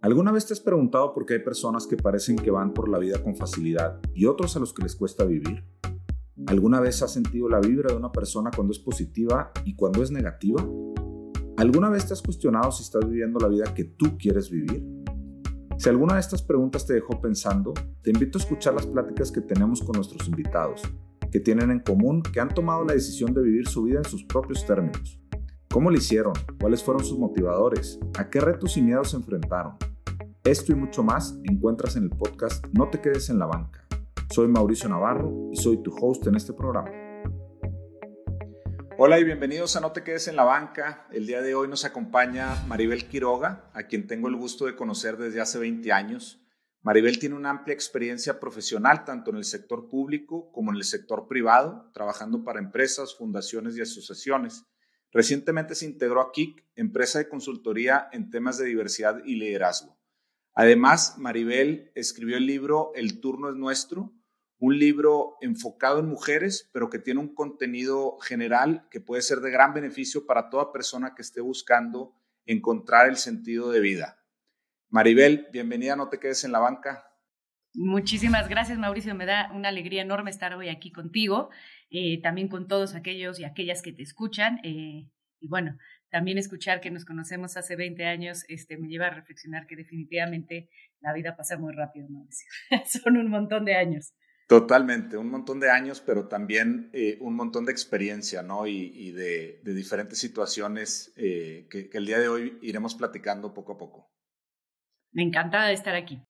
¿Alguna vez te has preguntado por qué hay personas que parecen que van por la vida con facilidad y otros a los que les cuesta vivir? ¿Alguna vez has sentido la vibra de una persona cuando es positiva y cuando es negativa? ¿Alguna vez te has cuestionado si estás viviendo la vida que tú quieres vivir? Si alguna de estas preguntas te dejó pensando, te invito a escuchar las pláticas que tenemos con nuestros invitados, que tienen en común que han tomado la decisión de vivir su vida en sus propios términos. ¿Cómo lo hicieron? ¿Cuáles fueron sus motivadores? ¿A qué retos y miedos se enfrentaron? Esto y mucho más encuentras en el podcast No te quedes en la banca. Soy Mauricio Navarro y soy tu host en este programa. Hola y bienvenidos a No te quedes en la banca. El día de hoy nos acompaña Maribel Quiroga, a quien tengo el gusto de conocer desde hace 20 años. Maribel tiene una amplia experiencia profesional tanto en el sector público como en el sector privado, trabajando para empresas, fundaciones y asociaciones. Recientemente se integró a KIC, empresa de consultoría en temas de diversidad y liderazgo. Además, Maribel escribió el libro El turno es nuestro, un libro enfocado en mujeres, pero que tiene un contenido general que puede ser de gran beneficio para toda persona que esté buscando encontrar el sentido de vida. Maribel, bienvenida, no te quedes en la banca. Muchísimas gracias, Mauricio. Me da una alegría enorme estar hoy aquí contigo, eh, también con todos aquellos y aquellas que te escuchan. Eh, y bueno, también escuchar que nos conocemos hace 20 años este, me lleva a reflexionar que definitivamente la vida pasa muy rápido, Mauricio. Son un montón de años. Totalmente, un montón de años, pero también eh, un montón de experiencia, ¿no? Y, de, diferentes situaciones eh, que, que, el día de hoy iremos platicando poco a poco. Me encanta estar aquí.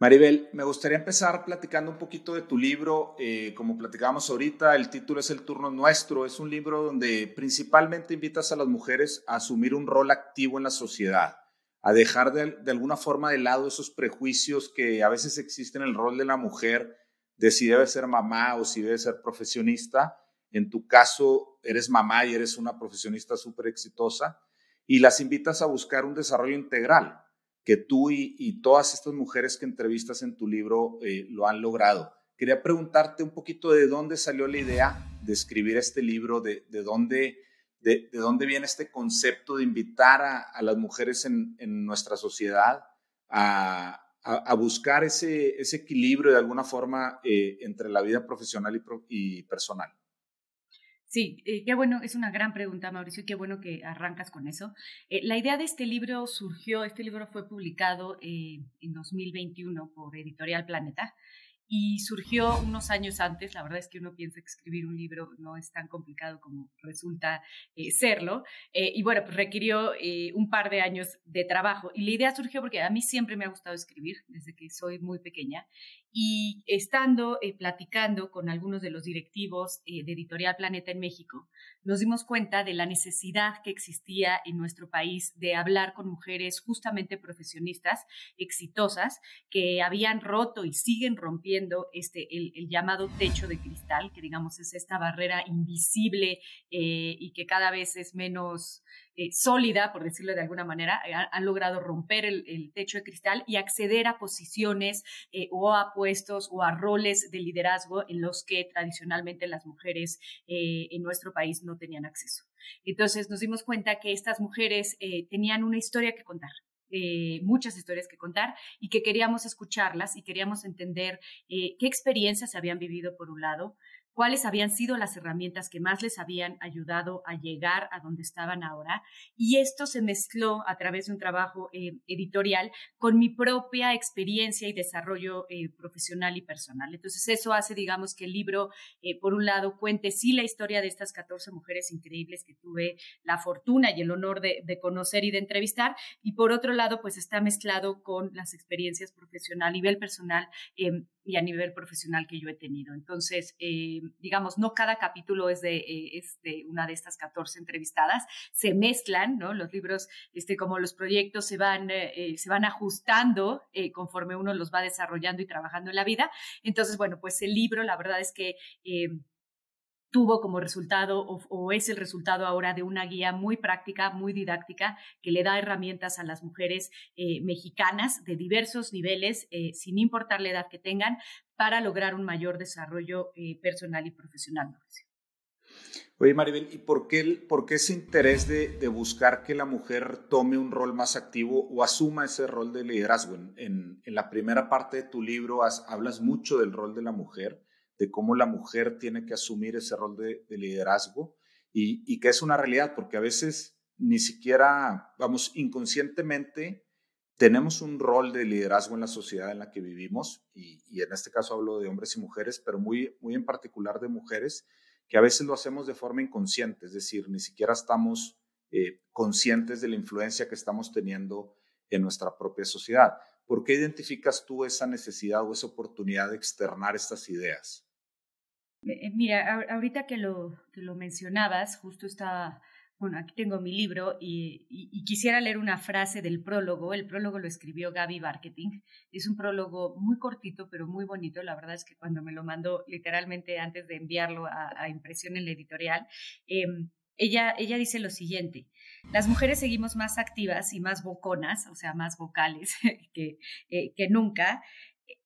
Maribel, me gustaría empezar platicando un poquito de tu libro. Eh, como platicábamos ahorita, el título es El turno nuestro. Es un libro donde principalmente invitas a las mujeres a asumir un rol activo en la sociedad, a dejar de, de alguna forma de lado esos prejuicios que a veces existen en el rol de la mujer, de si debe ser mamá o si debe ser profesionista. En tu caso, eres mamá y eres una profesionista súper exitosa y las invitas a buscar un desarrollo integral que tú y, todas estas mujeres que entrevistas en tu libro eh, lo han logrado. Quería preguntarte un poquito de dónde salió la idea de escribir este libro, de, de dónde, de, dónde viene este concepto de invitar a, las mujeres en, nuestra sociedad a, buscar ese, ese, equilibrio de alguna forma eh, entre la vida profesional y personal. Sí, eh, qué bueno, es una gran pregunta, Mauricio, qué bueno que arrancas con eso. Eh, la idea de este libro surgió, este libro fue publicado eh, en 2021 por Editorial Planeta y surgió unos años antes. La verdad es que uno piensa que escribir un libro no es tan complicado como resulta eh, serlo. Eh, y bueno, pues requirió un par de años de trabajo. Y la idea surgió porque a mí siempre me ha gustado escribir desde que soy muy pequeña. Y estando platicando con algunos de los directivos de Editorial Planeta en México, nos dimos cuenta de la necesidad que existía en nuestro país de hablar con mujeres justamente profesionistas, exitosas, que habían roto y siguen rompiendo este, el, llamado techo de cristal, que digamos es esta barrera invisible eh, y que cada vez es menos eh, sólida, por decirlo de alguna manera, eh, han, logrado romper el, techo de cristal y acceder a posiciones o a puestos o a roles de liderazgo en los que tradicionalmente las mujeres en nuestro país no tenían acceso. Entonces nos dimos cuenta que estas mujeres tenían una historia que contar, eh, muchas historias que contar y que queríamos escucharlas y queríamos entender eh, qué experiencias habían vivido por un lado, cuáles habían sido las herramientas que más les habían ayudado a llegar a donde estaban ahora. Y esto se mezcló a través de un trabajo eh, editorial con mi propia experiencia y desarrollo eh, profesional y personal. Entonces eso hace, digamos, que el libro, eh, por un lado, cuente sí la historia de estas 14 mujeres increíbles que tuve la fortuna y el honor de, conocer y de entrevistar. Y por otro lado, pues está mezclado con las experiencias profesionales a nivel personal em, y a nivel profesional que yo he tenido. Entonces, eh, digamos, no cada capítulo es de, eh, de, una de estas 14 entrevistadas, se mezclan, ¿no? Los libros, este, como los proyectos se van, eh, se van ajustando conforme uno los va desarrollando y trabajando en la vida. Entonces, bueno, pues el libro, la verdad es que tuvo como resultado o, es el resultado ahora de una guía muy práctica, muy didáctica, que le da herramientas a las mujeres eh, mexicanas de diversos niveles, eh, sin importar la edad que tengan, para lograr un mayor desarrollo eh, personal y profesional. Oye, Maribel, ¿y por qué, por qué ese interés de, buscar que la mujer tome un rol más activo o asuma ese rol de liderazgo? En, en, la primera parte de tu libro hablas mucho del rol de la mujer, de cómo la mujer tiene que asumir ese rol de, de liderazgo y, que es una realidad, porque a veces ni siquiera, vamos, inconscientemente tenemos un rol de liderazgo en la sociedad en la que vivimos, y, y en este caso hablo de hombres y mujeres, pero muy, muy en particular de mujeres que a veces lo hacemos de forma inconsciente, es decir, ni siquiera estamos eh, conscientes de la influencia que estamos teniendo en nuestra propia sociedad. ¿Por qué identificas tú esa necesidad o esa oportunidad de externar estas ideas? Eh, eh, mira, ahorita que lo, que lo mencionabas, justo estaba bueno, aquí tengo mi libro y, quisiera leer una frase del prólogo. El prólogo lo escribió Gaby Marketing. Es un prólogo muy cortito, pero muy bonito. La verdad es que cuando me lo mandó literalmente antes de enviarlo a, impresión en la editorial, em, ella, ella dice lo siguiente. Las mujeres seguimos más activas y más boconas, o sea, más vocales eh, que nunca.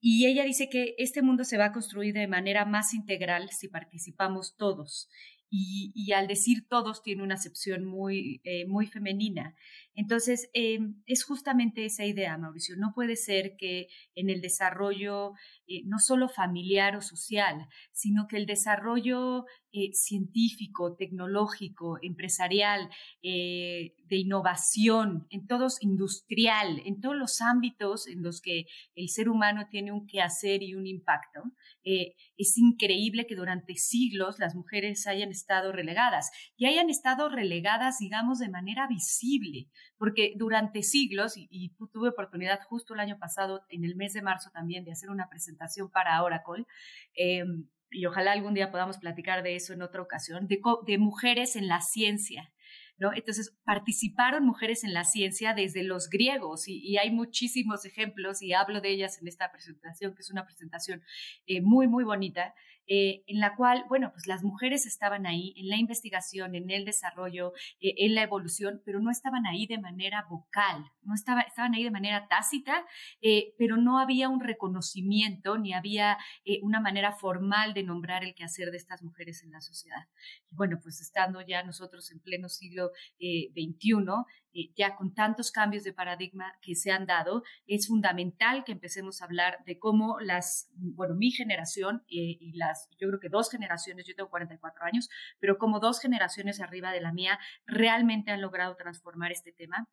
Y ella dice que este mundo se va a construir de manera más integral si participamos todos y, al decir todos tiene una acepción muy, eh, muy femenina. Entonces, eh, es justamente esa idea, Mauricio. No puede ser que en el desarrollo, eh, no solo familiar o social, sino que el desarrollo científico, tecnológico, empresarial, de innovación, en todos, industrial, en todos los ámbitos en los que el ser humano tiene un quehacer y un impacto, eh, es increíble que durante siglos las mujeres hayan estado relegadas y hayan estado relegadas, digamos, de manera visible, porque durante siglos, y, tuve oportunidad justo el año pasado, en el mes de marzo también, de hacer una presentación para Oracle, em, y ojalá algún día podamos platicar de eso en otra ocasión, de mujeres en la ciencia. Entonces, participaron mujeres en la ciencia desde los griegos y, hay muchísimos ejemplos y hablo de ellas en esta presentación, que es una presentación eh, muy, muy bonita. Eh, en la cual, bueno, pues las mujeres estaban ahí en la investigación, en el desarrollo, eh, en la evolución, pero no estaban ahí de manera vocal, no estaba, estaban ahí de manera tácita, eh, pero no había un reconocimiento ni había una manera formal de nombrar el quehacer de estas mujeres en la sociedad. bueno, pues estando ya nosotros en pleno siglo XXI, ya con tantos cambios de paradigma que se han dado, es fundamental que empecemos a hablar de cómo las, bueno, mi generación y las yo creo que dos generaciones, yo tengo 44 años, pero como dos generaciones arriba de la mía, realmente han logrado transformar este tema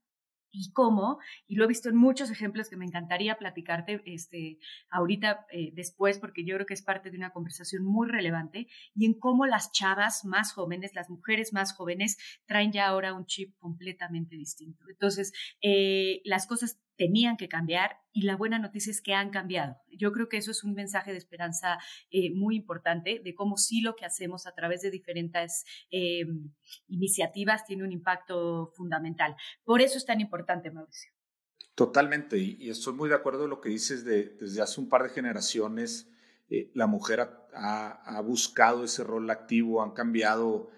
y cómo, y lo he visto en muchos ejemplos que me encantaría platicarte este, ahorita eh, después, porque yo creo que es parte de una conversación muy relevante, y en cómo las chavas más jóvenes, las mujeres más jóvenes, traen ya ahora un chip completamente distinto. Entonces, eh, las cosas tenían que cambiar y la buena noticia es que han cambiado. Yo creo que eso es un mensaje de esperanza eh, muy importante de cómo sí lo que hacemos a través de diferentes eh, iniciativas tiene un impacto fundamental. Por eso es tan importante, Mauricio. Totalmente, y, estoy muy de acuerdo en lo que dices de desde hace un par de generaciones. Eh, la mujer ha, buscado ese rol activo, han cambiado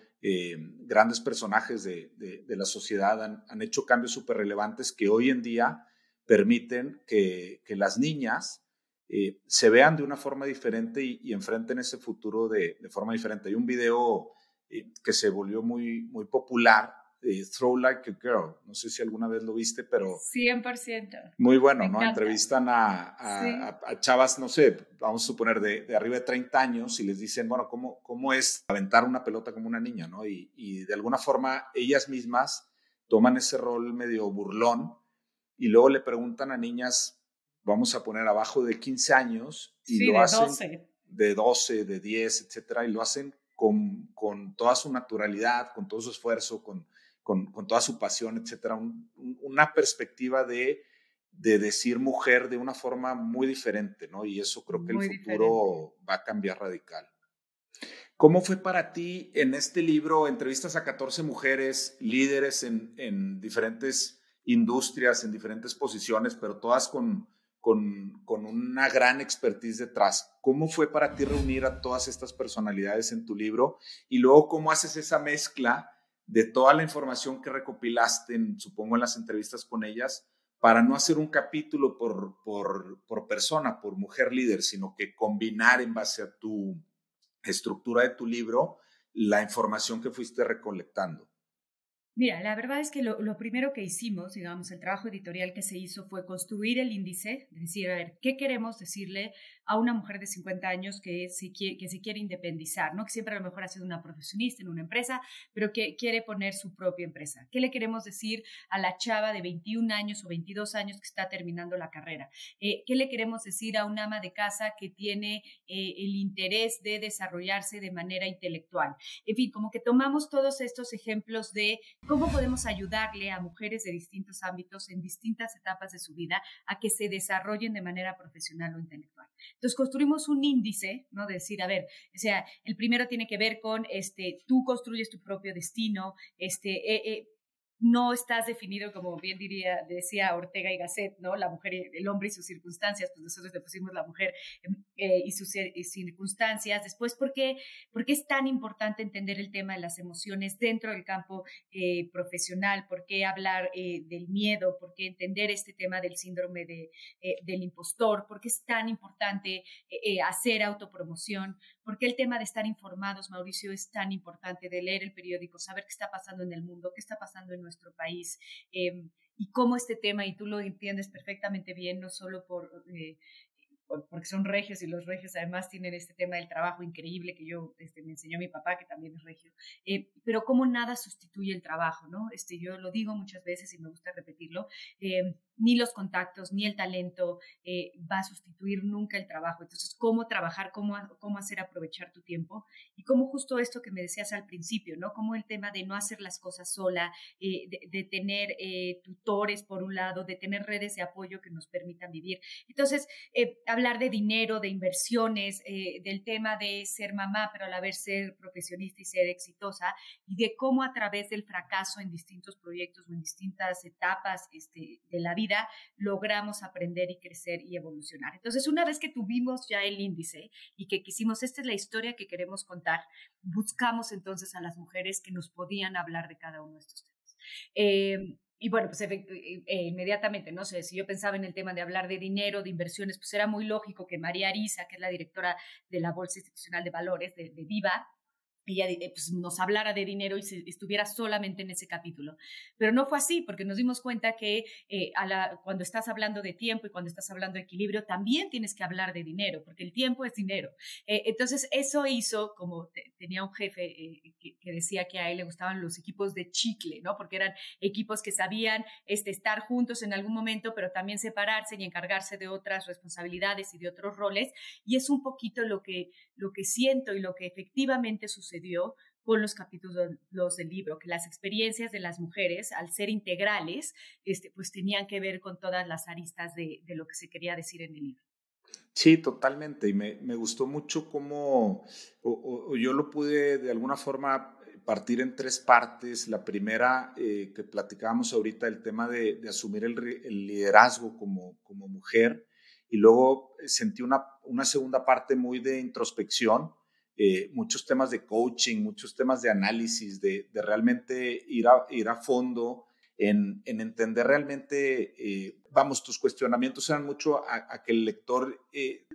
grandes personajes de, la sociedad, han, han hecho cambios súper relevantes que hoy en día permiten que, las niñas eh, se vean de una forma diferente y, enfrenten ese futuro de, forma diferente. Hay un video eh, que se volvió muy, muy popular, eh, Throw Like a Girl, no sé si alguna vez lo viste, pero... 100%. Muy bueno, ¿no? Entrevistan a, chavas, no sé, vamos a suponer de, arriba de 30 años y les dicen, bueno, ¿cómo, cómo es aventar una pelota como una niña, ¿no? Y, y de alguna forma ellas mismas toman ese rol medio burlón y luego le preguntan a niñas, vamos a poner abajo de 15 años, y lo de hacen 12. de 12, de 10, etcétera, y lo hacen con, con toda su naturalidad, con todo su esfuerzo, con, con, con toda su pasión, etcétera. una perspectiva de, de decir mujer de una forma muy diferente, ¿no? Y eso creo que el futuro va a cambiar radical. ¿Cómo fue para ti en este libro, entrevistas a 14 mujeres líderes en, en diferentes industrias en diferentes posiciones, pero todas con, con, con, una gran expertise detrás. ¿Cómo fue para ti reunir a todas estas personalidades en tu libro? Y luego, ¿cómo haces esa mezcla de toda la información que recopilaste, en, supongo, en las entrevistas con ellas, para no hacer un capítulo por, por, por persona, por mujer líder, sino que combinar en base a tu estructura de tu libro la información que fuiste recolectando? Mira, la verdad es que lo, primero que hicimos, digamos, el trabajo editorial que se hizo fue construir el índice, decir, a ver, ¿qué queremos decirle a una mujer de 50 años que se quiere, que se quiere independizar, ¿no? que siempre a lo mejor ha sido una profesionista en una empresa, pero que quiere poner su propia empresa? ¿Qué le queremos decir a la chava de 21 años o 22 años que está terminando la carrera? Eh, ¿Qué le queremos decir a una ama de casa que tiene eh, el interés de desarrollarse de manera intelectual? En fin, como que tomamos todos estos ejemplos de ¿Cómo podemos ayudarle a mujeres de distintos ámbitos en distintas etapas de su vida a que se desarrollen de manera profesional o intelectual? Entonces construimos un índice, ¿no? De decir, a ver, o sea, el primero tiene que ver con, este, tú construyes tu propio destino, este, eh, eh, no estás definido, como bien diría, decía Ortega y Gasset, ¿no? La mujer, el hombre y sus circunstancias, pues nosotros le pusimos la mujer em, eh, y sus circunstancias. Después, ¿por qué, ¿por qué es tan importante entender el tema de las emociones dentro del campo eh, profesional? ¿Por qué hablar eh, del miedo? ¿Por qué entender este tema del síndrome de, del impostor? ¿Por qué es tan importante hacer autopromoción? ¿Por qué el tema de estar informados, Mauricio, es tan importante, de leer el periódico, saber qué está pasando en el mundo, qué está pasando en nuestro país? Em, y cómo este tema, y tú lo entiendes perfectamente bien, no solo por eh, porque son regios y los regios además tienen este tema del trabajo increíble que yo este, me enseñó mi papá, que también es regio, eh, pero como nada sustituye el trabajo, ¿no? Este, yo lo digo muchas veces y me gusta repetirlo, eh, ni los contactos, ni el talento eh, va a sustituir nunca el trabajo. Entonces, cómo trabajar, cómo, cómo hacer aprovechar tu tiempo y cómo justo esto que me decías al principio, ¿no? Como el tema de no hacer las cosas sola, de, de, tener tutores por un lado, de tener redes de apoyo que nos permitan vivir. Entonces, hablar de dinero, de inversiones, eh, del tema de ser mamá, pero a la vez ser profesionista y ser exitosa, y de cómo a través del fracaso en distintos proyectos o en distintas etapas este, de la vida logramos aprender y crecer y evolucionar. Entonces, una vez que tuvimos ya el índice y que quisimos, esta es la historia que queremos contar, buscamos entonces a las mujeres que nos podían hablar de cada uno de estos temas. Eh, y bueno, pues eh, eh, inmediatamente, no sé, si yo pensaba en el tema de hablar de dinero, de inversiones, pues era muy lógico que María Arisa, que es la directora de la Bolsa Institucional de Valores de Viva, ella pues, nos hablara de dinero y estuviera solamente en ese capítulo. Pero no fue así, porque nos dimos cuenta que eh, a la, cuando estás hablando de tiempo y cuando estás hablando de equilibrio, también tienes que hablar de dinero, porque el tiempo es dinero. Eh, entonces, eso hizo, como tenía un jefe eh, que, decía que a él le gustaban los equipos de chicle, ¿no? Porque eran equipos que sabían este, estar juntos en algún momento, pero también separarse y encargarse de otras responsabilidades y de otros roles. Y es un poquito lo que, lo que siento y lo que efectivamente sucedió con los capítulos del libro, que las experiencias de las mujeres, al ser integrales, este, pues tenían que ver con todas las aristas de, de lo que se quería decir en el libro. Sí, totalmente. Y me, me gustó mucho cómo o, yo lo pude de alguna forma partir en tres partes. La primera, eh, que platicábamos ahorita, el tema de, de asumir el, el, liderazgo como, como mujer y luego eh, sentí una, una segunda parte muy de introspección, eh, muchos temas de coaching, muchos temas de análisis, de, de realmente ir a, ir a fondo en, en entender realmente, eh, vamos, tus cuestionamientos eran mucho a, que el lector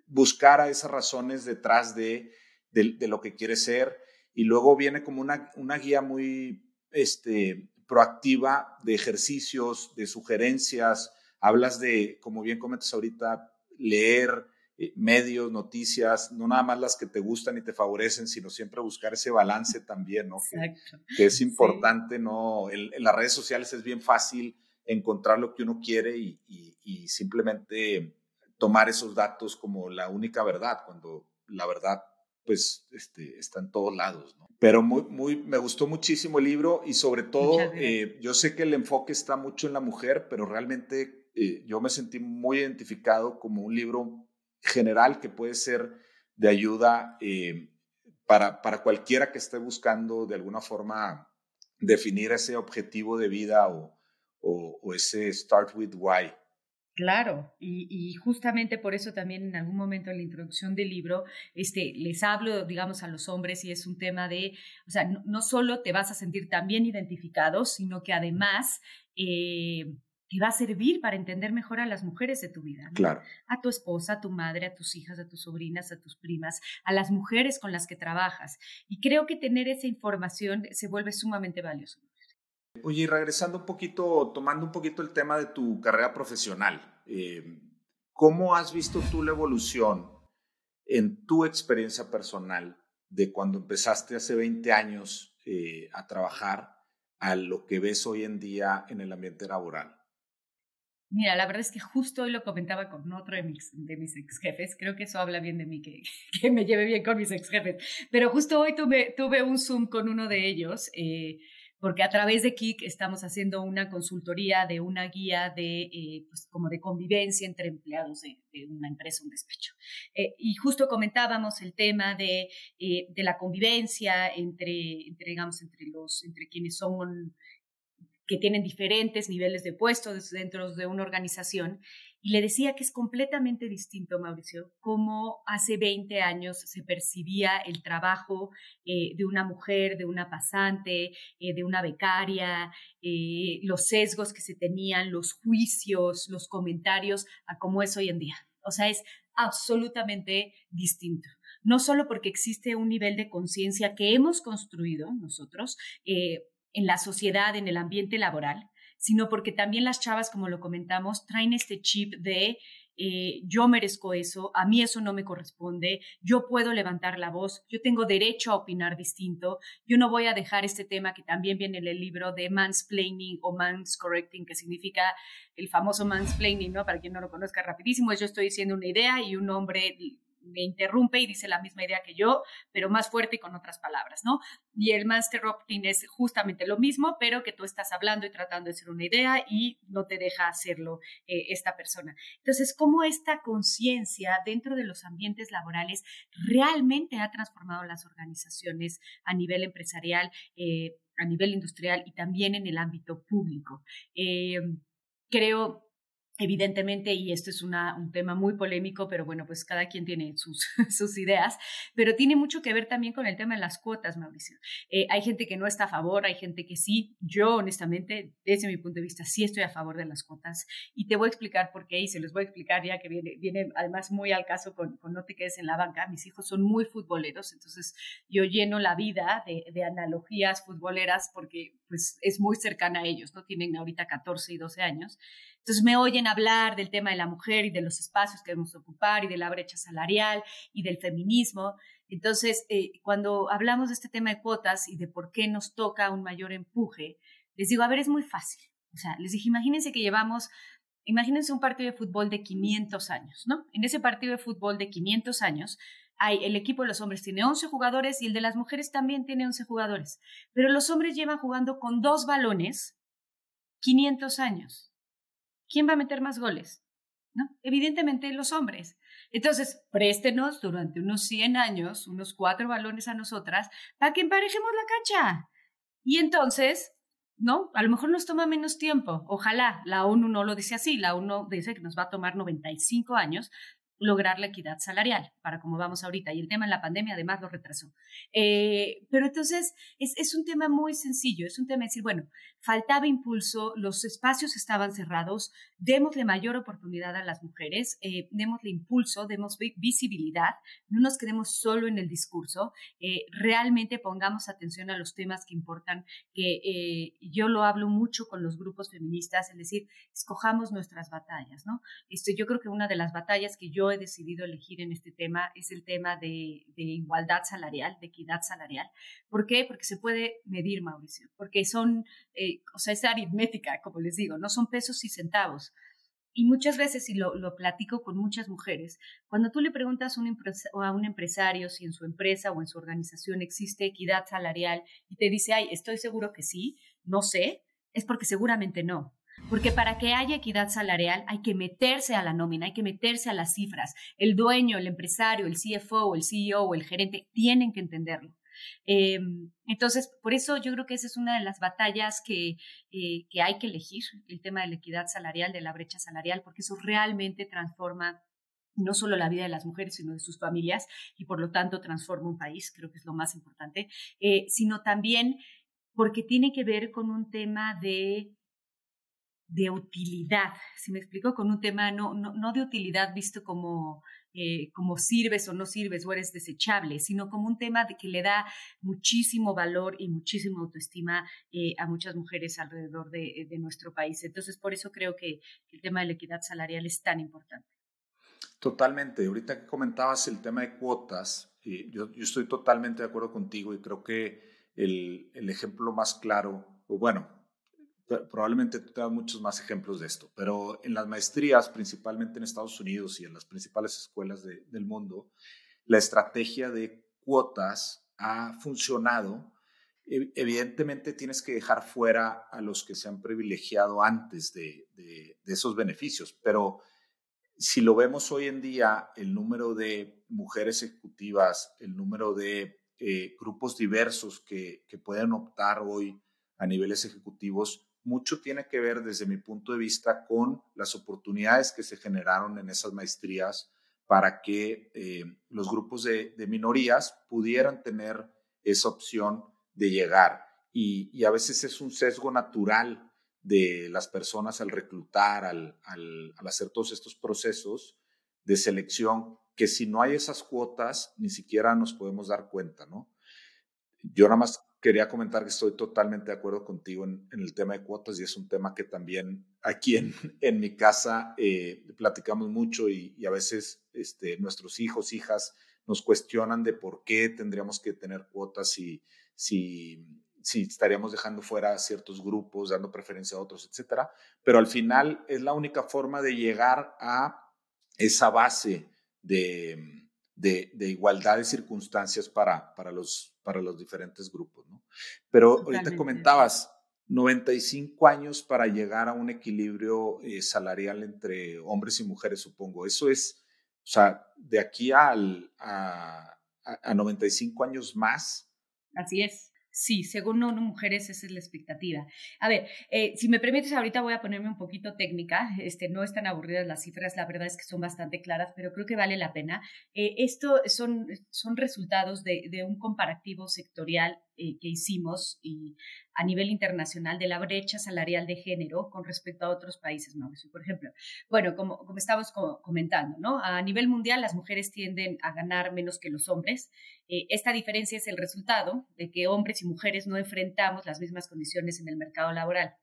buscara esas razones detrás de, de, de, lo que quiere ser. Y luego viene como una, una guía muy este, proactiva de ejercicios, de sugerencias, hablas de, como bien comentas ahorita, leer eh, medios, noticias, no nada más las que te gustan y te favorecen, sino siempre buscar ese balance también, ¿no? Que, es importante, ¿no? En, las redes sociales es bien fácil encontrar lo que uno quiere y, simplemente tomar esos datos como la única verdad, cuando la verdad pues este, está en todos lados, ¿no? Pero muy, muy, me gustó muchísimo el libro y sobre todo, eh, yo sé que el enfoque está mucho en la mujer, pero realmente eh, yo me sentí muy identificado como un libro general que puede ser de ayuda eh, para, para cualquiera que esté buscando de alguna forma definir ese objetivo de vida o, o, ese start with why. Claro, y, justamente por eso también en algún momento en la introducción del libro este, les hablo, digamos, a los hombres y es un tema de, o sea, no, no solo te vas a sentir también identificado, sino que además eh, que va a servir para entender mejor a las mujeres de tu vida. Claro. A tu esposa, a tu madre, a tus hijas, a tus sobrinas, a tus primas, a las mujeres con las que trabajas. Y creo que tener esa información se vuelve sumamente valioso. Oye, y regresando un poquito, tomando un poquito el tema de tu carrera profesional, eh, ¿cómo has visto tú la evolución en tu experiencia personal de cuando empezaste hace 20 años eh, a trabajar a lo que ves hoy en día en el ambiente laboral? Mira, la verdad es que justo hoy lo comentaba con otro de mis, de mis ex jefes. Creo que eso habla bien de mí, que, que me lleve bien con mis ex jefes. Pero justo hoy tuve, tuve un Zoom con uno de ellos. Eh, porque a través de Kik estamos haciendo una consultoría de una guía de, eh, pues, como de convivencia entre empleados de, una empresa, un despacho. Eh, y justo comentábamos el tema de, eh, de la convivencia entre, entre, digamos, entre, los, entre quienes son que tienen diferentes niveles de puestos dentro de una organización. Y le decía que es completamente distinto, Mauricio, cómo hace 20 años se percibía el trabajo eh, de una mujer, de una pasante, eh, de una becaria, eh, los sesgos que se tenían, los juicios, los comentarios, a cómo es hoy en día. O sea, es absolutamente distinto no solo porque existe un nivel de conciencia que hemos construido nosotros, en la sociedad, en el ambiente laboral, sino porque también las chavas, como lo comentamos, traen este chip de eh, yo merezco eso, a mí eso no me corresponde, yo puedo levantar la voz, yo tengo derecho a opinar distinto, yo no voy a dejar este tema que también viene en el libro de mansplaining o manscorrecting, que significa el famoso mansplaining, ¿no? Para quien no lo conozca rapidísimo, es yo estoy diciendo una idea y un hombre me interrumpe y dice la misma idea que yo, pero más fuerte y con otras palabras, ¿no? Y el master opting es justamente lo mismo, pero que tú estás hablando y tratando de hacer una idea y no te deja hacerlo eh, esta persona. Entonces, ¿cómo esta conciencia dentro de los ambientes laborales realmente ha transformado las organizaciones a nivel empresarial, eh, a nivel industrial y también en el ámbito público? Eh, creo evidentemente, y esto es una, un tema muy polémico, pero bueno, pues cada quien tiene sus, sus ideas, pero tiene mucho que ver también con el tema de las cuotas, Mauricio. Eh, hay gente que no está a favor, hay gente que sí. Yo, honestamente, desde mi punto de vista, sí estoy a favor de las cuotas y te voy a explicar por qué y se los voy a explicar ya que viene, viene además muy al caso con, con No te quedes en la banca. Mis hijos son muy futboleros, entonces yo lleno la vida de, de analogías futboleras porque pues es muy cercana a ellos, ¿no? Tienen ahorita 14 y 12 años. Entonces me oyen hablar del tema de la mujer y de los espacios que debemos ocupar y de la brecha salarial y del feminismo. Entonces, eh, cuando hablamos de este tema de cuotas y de por qué nos toca un mayor empuje, les digo, a ver, es muy fácil. O sea, les dije, imagínense que llevamos, imagínense un partido de fútbol de 500 años, ¿no? En ese partido de fútbol de 500 años, el equipo de los hombres tiene 11 jugadores y el de las mujeres también tiene 11 jugadores. Pero los hombres llevan jugando con dos balones 500 años. ¿quién va a meter más goles? ¿No? Evidentemente los hombres. Entonces, préstenos durante unos 100 años, unos cuatro balones a nosotras, para que emparejemos la cancha. Y entonces, ¿no? A lo mejor nos toma menos tiempo. Ojalá, la ONU no lo dice así, la ONU dice que nos va a tomar 95 años, lograr la equidad salarial, para como vamos ahorita. Y el tema de la pandemia además lo retrasó. Eh, pero entonces es, es, un tema muy sencillo, es un tema de decir, bueno, faltaba impulso, los espacios estaban cerrados, démosle mayor oportunidad a las mujeres, eh, démosle impulso, demos visibilidad, no nos quedemos solo en el discurso, eh, realmente pongamos atención a los temas que importan, que eh, yo lo hablo mucho con los grupos feministas, es decir, escojamos nuestras batallas, ¿no? Esto, yo creo que una de las batallas que yo he decidido elegir en este tema es el tema de, igualdad salarial, de equidad salarial. ¿Por qué? Porque se puede medir, Mauricio, porque son o sea, es aritmética, como les digo, no son pesos y centavos. Y muchas veces, y lo, lo platico con muchas mujeres, cuando tú le preguntas a un, a un empresario si en su empresa o en su organización existe equidad salarial y te dice, ay, estoy seguro que sí, no sé, es porque seguramente no. Porque para que haya equidad salarial hay que meterse a la nómina, hay que meterse a las cifras. El dueño, el empresario, el CFO, el CEO el gerente tienen que entenderlo. Em, entonces, por eso yo creo que esa es una de las batallas que, eh, que hay que elegir, el tema de la equidad salarial, de la brecha salarial, porque eso realmente transforma no solo la vida de las mujeres, sino de sus familias, y por lo tanto transforma un país, creo que es lo más importante, eh, sino también porque tiene que ver con un tema de de utilidad, si me explico, con un tema no, no, de utilidad visto como, eh, como sirves o no sirves o eres desechable, sino como un tema de que le da muchísimo valor y muchísima autoestima eh, a muchas mujeres alrededor de, de, nuestro país. Entonces, por eso creo que el tema de la equidad salarial es tan importante. Totalmente. Ahorita que comentabas el tema de cuotas, yo, yo estoy totalmente de acuerdo contigo y creo que el, el ejemplo más claro, o bueno, probablemente tú tengas muchos más ejemplos de esto, pero en las maestrías, principalmente en Estados Unidos y en las principales escuelas del mundo, la estrategia de cuotas ha funcionado. Evidentemente tienes que dejar fuera a los que se han privilegiado antes de, esos beneficios, pero si lo vemos hoy en día, el número de mujeres ejecutivas, el número de eh, grupos diversos que pueden optar hoy a niveles ejecutivos, mucho tiene que ver desde mi punto de vista con las oportunidades que se generaron en esas maestrías para que eh, los grupos de, minorías pudieran tener esa opción de llegar. Y, a veces es un sesgo natural de las personas al reclutar, al, al, hacer todos estos procesos de selección, que si no hay esas cuotas, ni siquiera nos podemos dar cuenta, ¿no? Yo nada más quería comentar que estoy totalmente de acuerdo contigo en, el tema de cuotas y es un tema que también aquí en, mi casa eh, platicamos mucho y, a veces este, nuestros hijos, hijas nos cuestionan de por qué tendríamos que tener cuotas y si, estaríamos dejando fuera ciertos grupos, dando preferencia a otros, etcétera. Pero al final es la única forma de llegar a esa base de, de, de igualdad de circunstancias para, para los para los diferentes grupos. ¿no? Pero ahorita comentabas, 95 años para llegar a un equilibrio eh, salarial entre hombres y mujeres, supongo. Eso es, o sea, de aquí al, a, a 95 años más. Así es. Sí, según no, mujeres esa es la expectativa. A ver, eh, si me permites, ahorita voy a ponerme un poquito técnica. Este, no están aburridas las cifras, la verdad es que son bastante claras, pero creo que vale la pena. Eh, esto son, son resultados de, de un comparativo sectorial eh, que hicimos y a nivel internacional de la brecha salarial de género con respecto a otros países, Mauricio. Por ejemplo, bueno, como, como estábamos comentando, ¿no? A nivel mundial las mujeres tienden a ganar menos que los hombres. Eh, esta diferencia es el resultado de que hombres y mujeres no enfrentamos las mismas condiciones en el mercado laboral.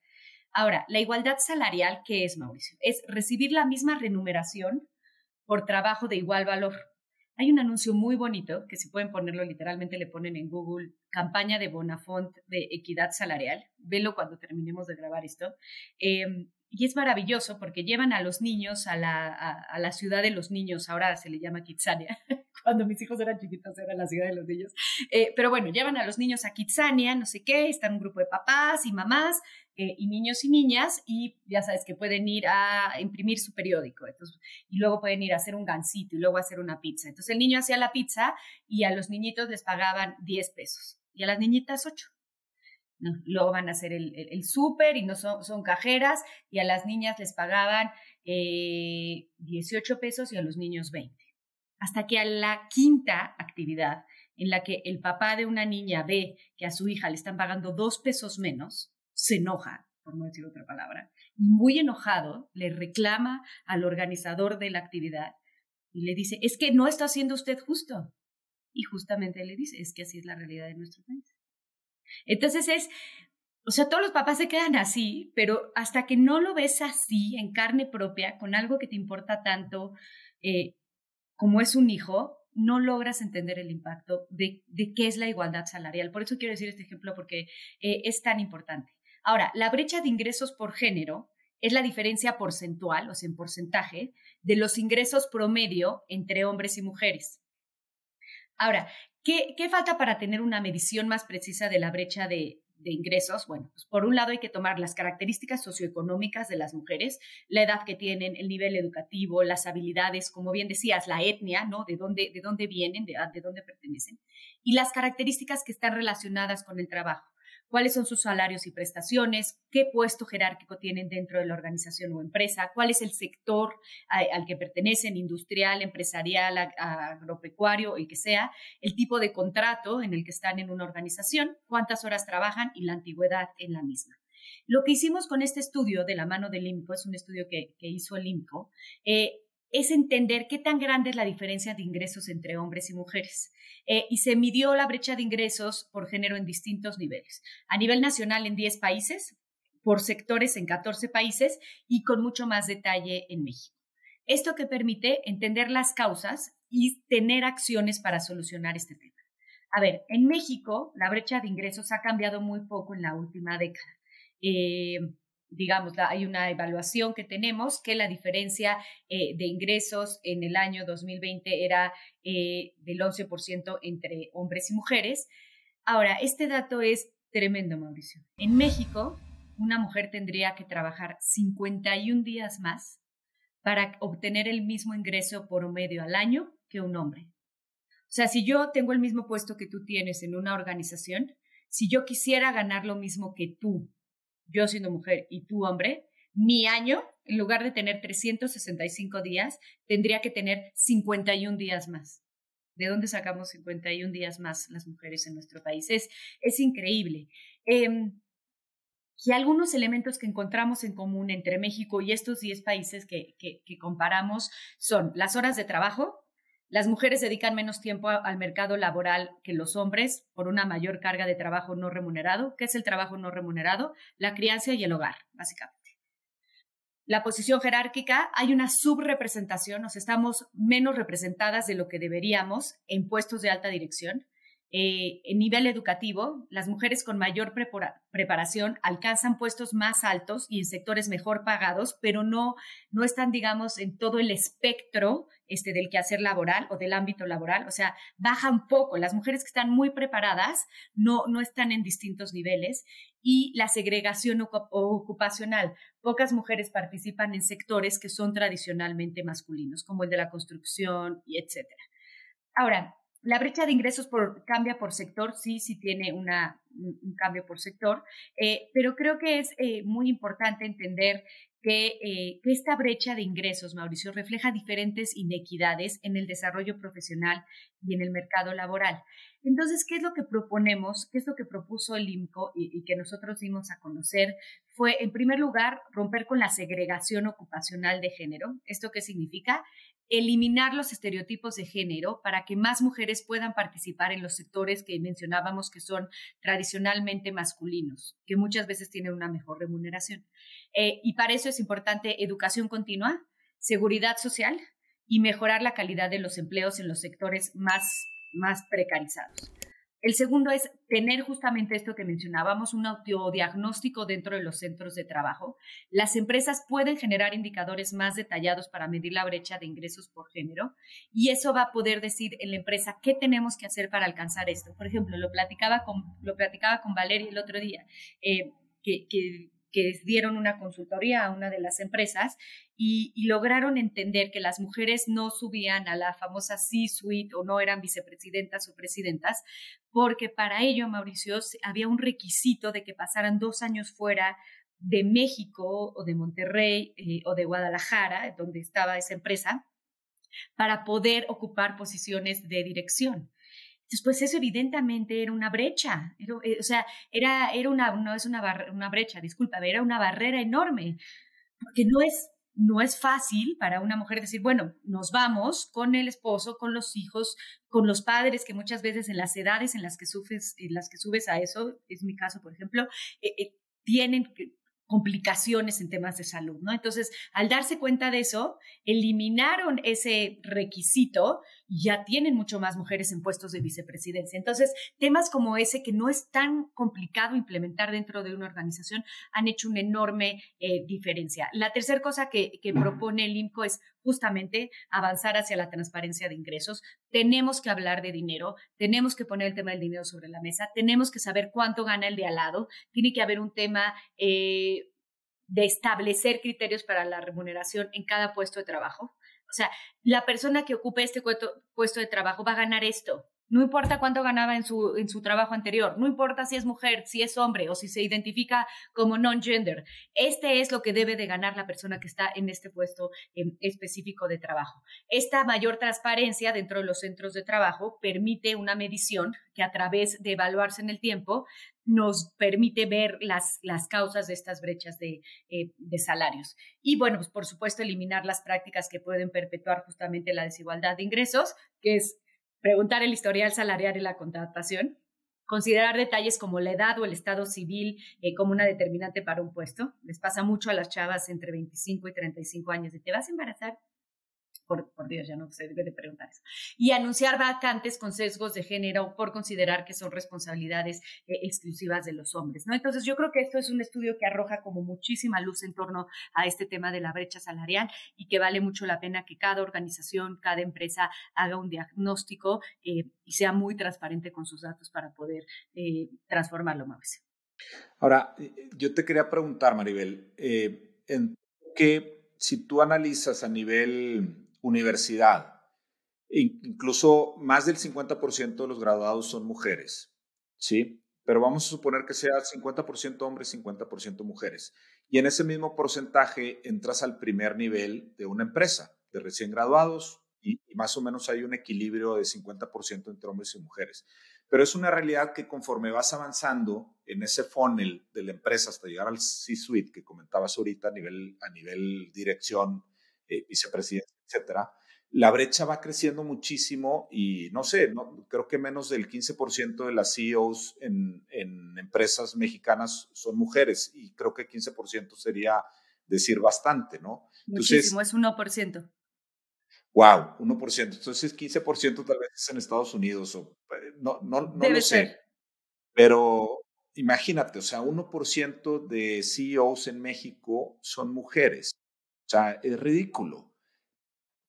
Ahora, la igualdad salarial, ¿qué es, Mauricio? Es recibir la misma remuneración por trabajo de igual valor. Hay un anuncio muy bonito que si pueden ponerlo literalmente le ponen en Google campaña de Bonafont de equidad salarial. Velo cuando terminemos de grabar esto. Em, y es maravilloso porque llevan a los niños a la, a, la ciudad de los niños, ahora se le llama Kitsania, cuando mis hijos eran chiquitos era la ciudad de los niños, eh, pero bueno, llevan a los niños a Kitsania, no sé qué, están un grupo de papás y mamás eh, y niños y niñas y ya sabes que pueden ir a imprimir su periódico entonces, y luego pueden ir a hacer un gansito y luego a hacer una pizza. Entonces el niño hacía la pizza y a los niñitos les pagaban 10 pesos y a las niñitas 8. Luego van a hacer el, el, súper y no son, son, cajeras y a las niñas les pagaban eh, 18 pesos y a los niños 20. Hasta que a la quinta actividad en la que el papá de una niña ve que a su hija le están pagando dos pesos menos, se enoja, por no decir otra palabra, muy enojado le reclama al organizador de la actividad y le dice, es que no está haciendo usted justo. Y justamente le dice, es que así es la realidad de nuestro país. Entonces es, o sea, todos los papás se quedan así, pero hasta que no lo ves así, en carne propia, con algo que te importa tanto eh, como es un hijo, no logras entender el impacto de, de, qué es la igualdad salarial. Por eso quiero decir este ejemplo, porque eh, es tan importante. Ahora, la brecha de ingresos por género es la diferencia porcentual, o sea, en porcentaje, de los ingresos promedio entre hombres y mujeres. Ahora, ¿qué, falta para tener una medición más precisa de la brecha de, ingresos? Bueno, pues por un lado hay que tomar las características socioeconómicas de las mujeres, la edad que tienen, el nivel educativo, las habilidades, como bien decías, la etnia, ¿no? De dónde, de dónde vienen, de dónde pertenecen, y las características que están relacionadas con el trabajo cuáles son sus salarios y prestaciones, qué puesto jerárquico tienen dentro de la organización o empresa, cuál es el sector al que pertenecen, industrial, empresarial, agropecuario, el que sea, el tipo de contrato en el que están en una organización, cuántas horas trabajan y la antigüedad en la misma. Lo que hicimos con este estudio de la mano del INCO, es un estudio que, hizo el INCO, eh, es entender qué tan grande es la diferencia de ingresos entre hombres y mujeres. Eh, y se midió la brecha de ingresos por género en distintos niveles. A nivel nacional en 10 países, por sectores en 14 países y con mucho más detalle en México. Esto que permite entender las causas y tener acciones para solucionar este tema. A ver, en México la brecha de ingresos ha cambiado muy poco en la última década. Eh, digamos, hay una evaluación que tenemos que la diferencia eh, de ingresos en el año 2020 era eh, del 11% entre hombres y mujeres. Ahora, este dato es tremendo, Mauricio. En México, una mujer tendría que trabajar 51 días más para obtener el mismo ingreso por medio al año que un hombre. O sea, si yo tengo el mismo puesto que tú tienes en una organización, si yo quisiera ganar lo mismo que tú yo siendo mujer y tú hombre, mi año, en lugar de tener 365 días, tendría que tener 51 días más. ¿De dónde sacamos 51 días más las mujeres en nuestro país? Es, es increíble. Em, y algunos elementos que encontramos en común entre México y estos 10 países que, que comparamos son las horas de trabajo, las mujeres dedican menos tiempo al mercado laboral que los hombres por una mayor carga de trabajo no remunerado. ¿Qué es el trabajo no remunerado? La crianza y el hogar, básicamente. La posición jerárquica, hay una subrepresentación, nos estamos menos representadas de lo que deberíamos en puestos de alta dirección. Eh, en nivel educativo, las mujeres con mayor preparación alcanzan puestos más altos y en sectores mejor pagados, pero no, no están, digamos, en todo el espectro este, del quehacer laboral o del ámbito laboral. O sea, bajan poco. Las mujeres que están muy preparadas no, no están en distintos niveles. Y la segregación ocupacional. Pocas mujeres participan en sectores que son tradicionalmente masculinos, como el de la construcción y etcétera. Ahora, la brecha de ingresos cambia por sector, sí, sí tiene un, cambio por sector, eh, pero creo que es eh, muy importante entender que, eh, que, esta brecha de ingresos, Mauricio, refleja diferentes inequidades en el desarrollo profesional y en el mercado laboral. Entonces, ¿qué es lo que proponemos? ¿Qué es lo que propuso el IMCO y, y que nosotros dimos a conocer? Fue, en primer lugar, romper con la segregación ocupacional de género. ¿Esto qué significa? Eliminar los estereotipos de género para que más mujeres puedan participar en los sectores que mencionábamos que son tradicionalmente masculinos, que muchas veces tienen una mejor remuneración. Eh, y para eso es importante educación continua, seguridad social y mejorar la calidad de los empleos en los sectores más, más precarizados. El segundo es tener justamente esto que mencionábamos, un autodiagnóstico dentro de los centros de trabajo. Las empresas pueden generar indicadores más detallados para medir la brecha de ingresos por género y eso va a poder decir en la empresa qué tenemos que hacer para alcanzar esto. Por ejemplo, lo platicaba con, lo platicaba con Valeria el otro día, eh, que, que que dieron una consultoría a una de las empresas y, lograron entender que las mujeres no subían a la famosa C-suite o no eran vicepresidentas o presidentas, porque para ello, Mauricio, había un requisito de que pasaran dos años fuera de México o de Monterrey eh, o de Guadalajara, donde estaba esa empresa, para poder ocupar posiciones de dirección. Después eso evidentemente era una brecha, eh, o sea, era, era una, no es una, una brecha, disculpa, era una barrera enorme, porque no es, no es fácil para una mujer decir, bueno, nos vamos con el esposo, con los hijos, con los padres, que muchas veces en las edades en las que subes, en las que subes a eso, es mi caso, por ejemplo, eh, eh, tienen complicaciones en temas de salud, ¿no? Entonces, al darse cuenta de eso, eliminaron ese requisito ya tienen mucho más mujeres en puestos de vicepresidencia. Entonces, temas como ese que no es tan complicado implementar dentro de una organización han hecho una enorme eh, diferencia. La tercera cosa que, que propone el IMCO es justamente avanzar hacia la transparencia de ingresos. Tenemos que hablar de dinero, tenemos que poner el tema del dinero sobre la mesa, tenemos que saber cuánto gana el de al lado, tiene que haber un tema eh, de establecer criterios para la remuneración en cada puesto de trabajo. O sea, la persona que ocupe este puesto de trabajo va a ganar esto, No importa cuánto ganaba en su, en su trabajo anterior, no importa si es mujer, si es hombre o si se identifica como non-gender. Este es lo que debe de ganar la persona que está en este puesto específico de trabajo. Esta mayor transparencia dentro de los centros de trabajo permite una medición que a través de evaluarse en el tiempo nos permite ver las, las causas de estas brechas de, eh, de salarios. Y bueno, pues por supuesto eliminar las prácticas que pueden perpetuar justamente la desigualdad de ingresos, que es preguntar el historial salarial y la contratación, considerar detalles como la edad o el estado civil eh, como una determinante para un puesto. Les pasa mucho a las chavas entre 25 y 35 años de te vas a embarazar por, Dios, ya no se debe de preguntar eso. Y anunciar vacantes con sesgos de género por considerar que son responsabilidades eh, exclusivas de los hombres, ¿no? Entonces yo creo que esto es un estudio que arroja como muchísima luz en torno a este tema de la brecha salarial y que vale mucho la pena que cada organización, cada empresa haga un diagnóstico eh, y sea muy transparente con sus datos para poder eh, transformarlo, más. Ahora, yo te quería preguntar, Maribel, ¿en qué, si tú analizas a nivel universidad. Incluso más del 50% de los graduados son mujeres, ¿sí? Pero vamos a suponer que sea 50% hombres, 50% mujeres. Y en ese mismo porcentaje entras al primer nivel de una empresa, de recién graduados, y, más o menos hay un equilibrio de 50% entre hombres y mujeres. Pero es una realidad que conforme vas avanzando en ese funnel de la empresa hasta llegar al C-suite que comentabas ahorita a nivel, a nivel dirección, eh, etcétera, la brecha va creciendo muchísimo y no sé, no, creo que menos del 15% de las CEOs en, en, empresas mexicanas son mujeres y creo que 15% sería decir bastante, ¿no? Muchísimo, es 1%. Wow, 1%. Entonces 15% tal vez es en Estados Unidos o eh, no, no, no Debe lo sé. Ser. Pero imagínate, o sea, 1% de CEOs en México son mujeres. O sea, es ridículo.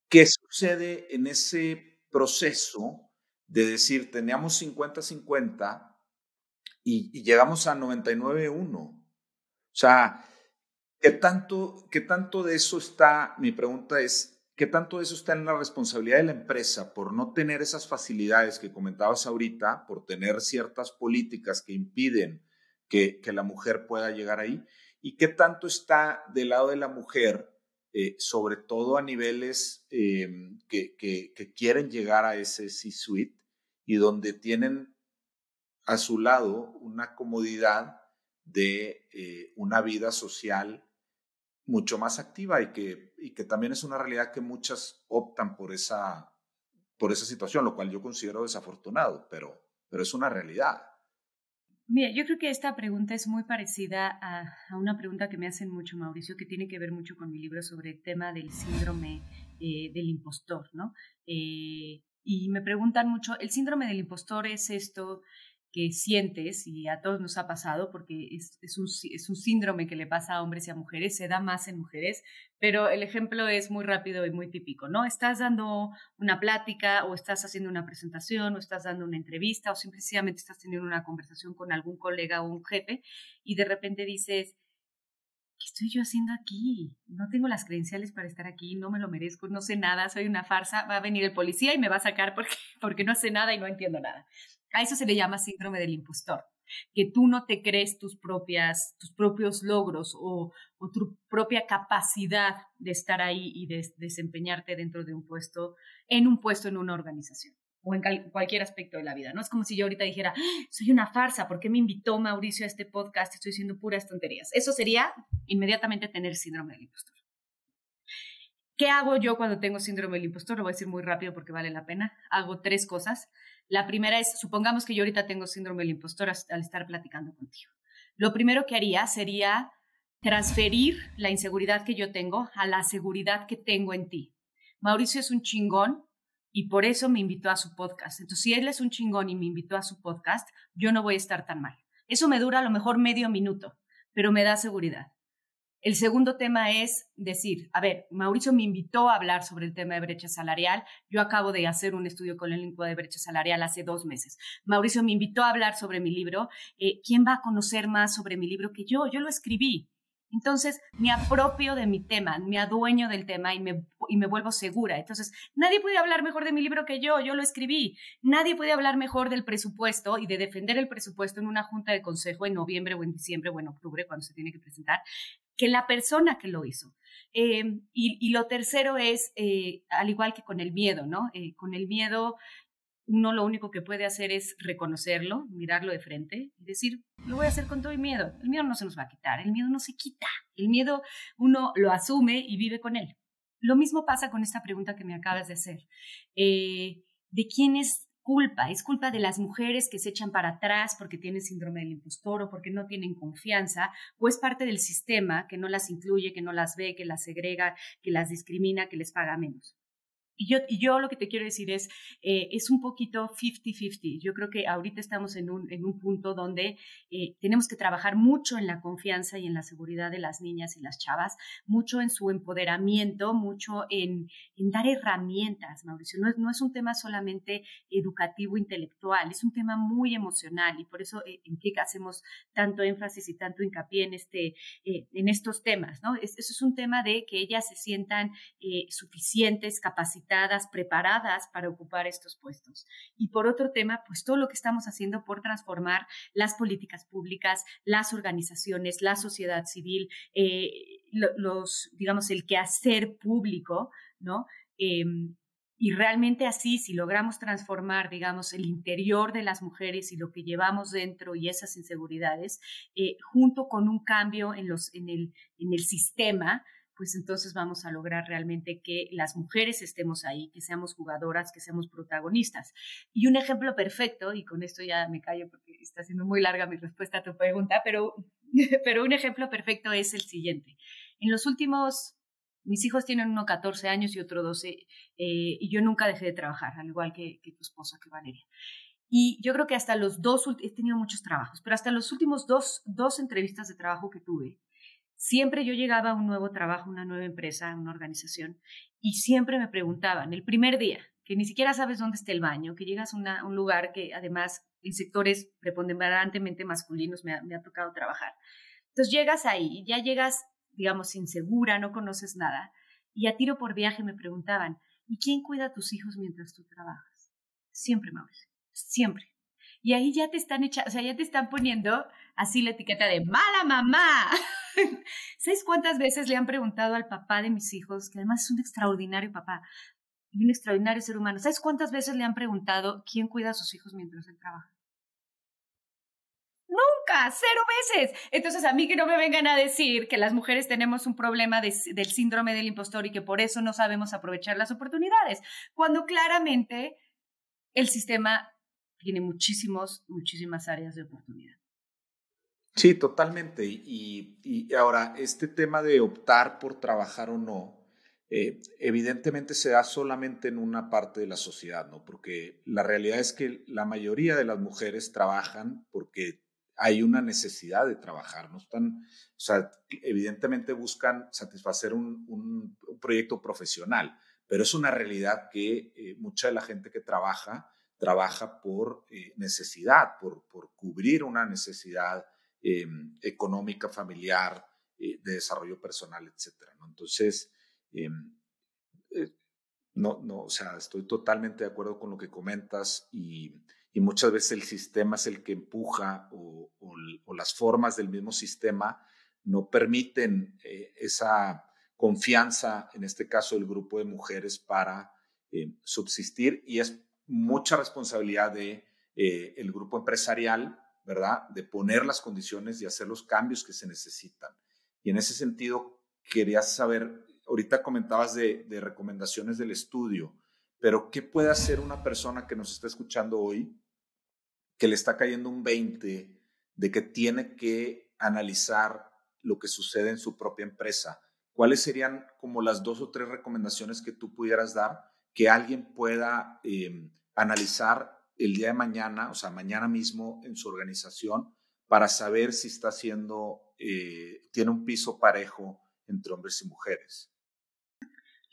¿Qué sucede en ese proceso de decir, teníamos 50-50 y, llegamos a 99-1? O sea, ¿qué tanto, ¿qué tanto de eso está, mi pregunta es, ¿qué tanto de eso está en la responsabilidad de la empresa por no tener esas facilidades que comentabas ahorita, por tener ciertas políticas que impiden que, que la mujer pueda llegar ahí? ¿Y qué tanto está del lado de la mujer eh, sobre todo a niveles em, que, quieren llegar a ese C-suite y donde tienen a su lado una comodidad de eh, una vida social mucho más activa y que, y que también es una realidad que muchas optan por esa, por esa situación, lo cual yo considero desafortunado, pero, pero es una realidad. Mira, yo creo que esta pregunta es muy parecida a, una pregunta que me hacen mucho, Mauricio, que tiene que ver mucho con mi libro sobre el tema del síndrome eh, del impostor, ¿no? Eh, y me preguntan mucho, ¿el síndrome del impostor es esto que sientes, y a todos nos ha pasado, porque es, un, un, síndrome que le pasa a hombres y a mujeres, se da más en mujeres, pero el ejemplo es muy rápido y muy típico, ¿no? Estás dando una plática o estás haciendo una presentación o estás dando una entrevista o simplemente estás teniendo una conversación con algún colega o un jefe y de repente dices, ¿qué estoy yo haciendo aquí? No tengo las credenciales para estar aquí, no me lo merezco, no sé nada, soy una farsa, va a venir el policía y me va a sacar porque, porque no sé nada y no entiendo nada. A eso se le llama síndrome del impostor, que tú no te crees tus, propias, tus propios logros o, tu propia capacidad de estar ahí y de desempeñarte dentro de un puesto, en un puesto en una organización o en cualquier aspecto de la vida. No es como si yo ahorita dijera, ¡Ah! soy una farsa, ¿por qué me invitó Mauricio a este podcast? Estoy diciendo puras tonterías. Eso sería inmediatamente tener síndrome del impostor. ¿Qué hago yo cuando tengo síndrome del impostor? Lo voy a decir muy rápido porque vale la pena. Hago tres cosas. La primera es, supongamos que yo ahorita tengo síndrome del impostor al estar platicando contigo. Lo primero que haría sería transferir la inseguridad que yo tengo a la seguridad que tengo en ti. Mauricio es un chingón y por eso me invitó a su podcast. Entonces, si él es un chingón y me invitó a su podcast, yo no voy a estar tan mal. Eso me dura a lo mejor medio minuto, pero me da seguridad. El segundo tema es decir, a ver, Mauricio me invitó a hablar sobre el tema de brecha salarial. Yo acabo de hacer un estudio con el elenco de brecha salarial hace dos meses. Mauricio me invitó a hablar sobre mi libro. Eh, ¿Quién va a conocer más sobre mi libro que yo? Yo lo escribí. Entonces me apropio de mi tema, me adueño del tema y me, y me vuelvo segura. Entonces, nadie puede hablar mejor de mi libro que yo, yo lo escribí. Nadie puede hablar mejor del presupuesto y de defender el presupuesto en una junta de consejo en noviembre o en diciembre o en octubre, cuando se tiene que presentar, que la persona que lo hizo. Eh, y, lo tercero es, eh, al igual que con el miedo, ¿no? Eh, con el miedo uno lo único que puede hacer es reconocerlo, mirarlo de frente y decir, lo voy a hacer con todo el miedo. El miedo no se nos va a quitar, el miedo no se quita. El miedo uno lo asume y vive con él. Lo mismo pasa con esta pregunta que me acabas de hacer. Eh, ¿De quién es culpa? ¿Es culpa de las mujeres que se echan para atrás porque tienen síndrome del impostor o porque no tienen confianza? ¿O es parte del sistema que no las incluye, que no las ve, que las segrega, que las discrimina, que les paga menos? Y yo, yo lo que te quiero decir es, eh, es un poquito 50-50. Yo creo que ahorita estamos en un, en un punto donde eh, tenemos que trabajar mucho en la confianza y en la seguridad de las niñas y las chavas, mucho en su empoderamiento, mucho en, en dar herramientas, Mauricio. No es, no es un tema solamente educativo, intelectual, es un tema muy emocional y por eso eh, en qué hacemos tanto énfasis y tanto hincapié en, este, en estos temas. ¿no? eso es un tema de que ellas se sientan suficientes, capacitadas preparadas para ocupar estos puestos. Y por otro tema, pues todo lo que estamos haciendo por transformar las políticas públicas, las organizaciones, la sociedad civil, eh, los, digamos, el quehacer público, ¿no? Em, y realmente así, si logramos transformar, digamos, el interior de las mujeres y lo que llevamos dentro y esas inseguridades, eh, junto con un cambio en, los, en, el, en el sistema, pues entonces vamos a lograr realmente que las mujeres estemos ahí, que seamos jugadoras, que seamos protagonistas. Y un ejemplo perfecto, y con esto ya me callo porque está siendo muy larga mi respuesta a tu pregunta, pero, pero un ejemplo perfecto es el siguiente. En los últimos, mis hijos tienen uno 14 años y otro 12, eh, y yo nunca dejé de trabajar, al igual que, tu esposa, que Valeria. Y yo creo que hasta los dos, he tenido muchos trabajos, pero hasta los últimos dos, dos entrevistas de trabajo que tuve, Siempre yo llegaba a un nuevo trabajo, una nueva empresa, una organización, y siempre me preguntaban, el primer día, que ni siquiera sabes dónde está el baño, que llegas a un lugar que además en sectores preponderantemente masculinos me ha, tocado trabajar. Entonces llegas ahí, ya llegas, digamos, insegura, no conoces nada, y a tiro por viaje me preguntaban, ¿y quién cuida a tus hijos mientras tú trabajas? Siempre, Mauricio, siempre. Y ahí ya te están echando, o sea, ya te están poniendo así la etiqueta de mala mamá. ¿Sabes cuántas veces le han preguntado al papá de mis hijos, que además es un extraordinario papá y un extraordinario ser humano? ¿Sabes cuántas veces le han preguntado quién cuida a sus hijos mientras él trabaja? Nunca, cero veces. Entonces, a mí que no me vengan a decir que las mujeres tenemos un problema del síndrome del impostor y que por eso no sabemos aprovechar las oportunidades, cuando claramente el sistema tiene muchísimos, muchísimas áreas de oportunidad. Sí, totalmente. Y, ahora, este tema de optar por trabajar o no, eh, evidentemente se da solamente en una parte de la sociedad, ¿no? Porque la realidad es que la mayoría de las mujeres trabajan porque hay una necesidad de trabajar, no están, o sea, evidentemente buscan satisfacer un, proyecto profesional, pero es una realidad que eh, mucha de la gente que trabaja, trabaja por eh, necesidad, por, por cubrir una necesidad Em, económica, familiar, eh, de desarrollo personal, etcétera. Entonces, em, eh, no, no, o sea, estoy totalmente de acuerdo con lo que comentas y, y muchas veces el sistema es el que empuja o, o, las formas del mismo sistema no permiten eh, esa confianza, en este caso el grupo de mujeres, para subsistir y es mucha responsabilidad de el grupo empresarial ¿verdad? De poner las condiciones y hacer los cambios que se necesitan. Y en ese sentido, quería saber, ahorita comentabas de, recomendaciones del estudio, pero ¿qué puede hacer una persona que nos está escuchando hoy, que le está cayendo un 20 de que tiene que analizar lo que sucede en su propia empresa? ¿Cuáles serían como las dos o tres recomendaciones que tú pudieras dar que alguien pueda eh, analizar el día de mañana, o sea, mañana mismo en su organización, para saber si está haciendo, eh, tiene un piso parejo entre hombres y mujeres?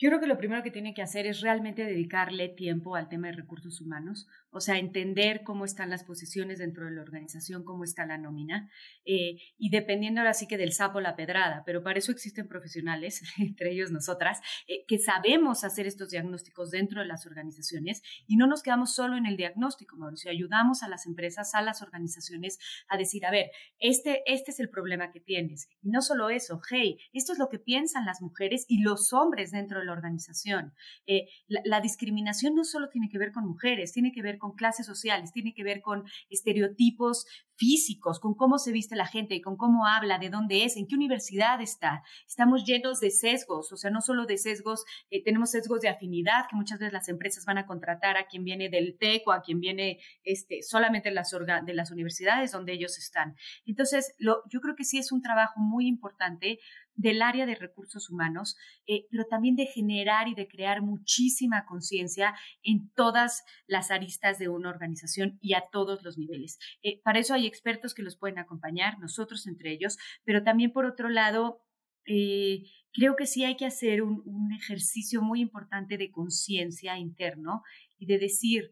Yo creo que lo primero que tiene que hacer es realmente dedicarle tiempo al tema de recursos humanos, o sea, entender cómo están las posiciones dentro de la organización, cómo está la nómina, eh, y dependiendo ahora sí que del sapo la pedrada, pero para eso existen profesionales, entre ellos nosotras, eh, que sabemos hacer estos diagnósticos dentro de las organizaciones y no nos quedamos solo en el diagnóstico, Mauricio, ayudamos a las empresas, a las organizaciones a decir, a ver, este, este es el problema que tienes. Y no solo eso, hey, esto es lo que piensan las mujeres y los hombres dentro de la organización. Eh, la, discriminación no solo tiene que ver con mujeres, tiene que ver con clases sociales, tiene que ver con estereotipos físicos, con cómo se viste la gente, con cómo habla, de dónde es, en qué universidad está. Estamos llenos de sesgos, o sea, no solo de sesgos, eh, tenemos sesgos de afinidad, que muchas veces las empresas van a contratar a quien viene del TEC o a quien viene este, solamente de las, de las universidades donde ellos están. Entonces, yo creo que sí es un trabajo muy importante del área de recursos humanos, eh, pero también de generar y de crear muchísima conciencia en todas las aristas de una organización y a todos los niveles. Eh, para eso hay expertos que los pueden acompañar, nosotros entre ellos, pero también por otro lado, eh, creo que sí hay que hacer un, un ejercicio muy importante de conciencia interno y de decir,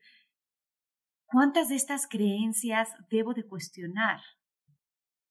¿cuántas de estas creencias debo de cuestionar?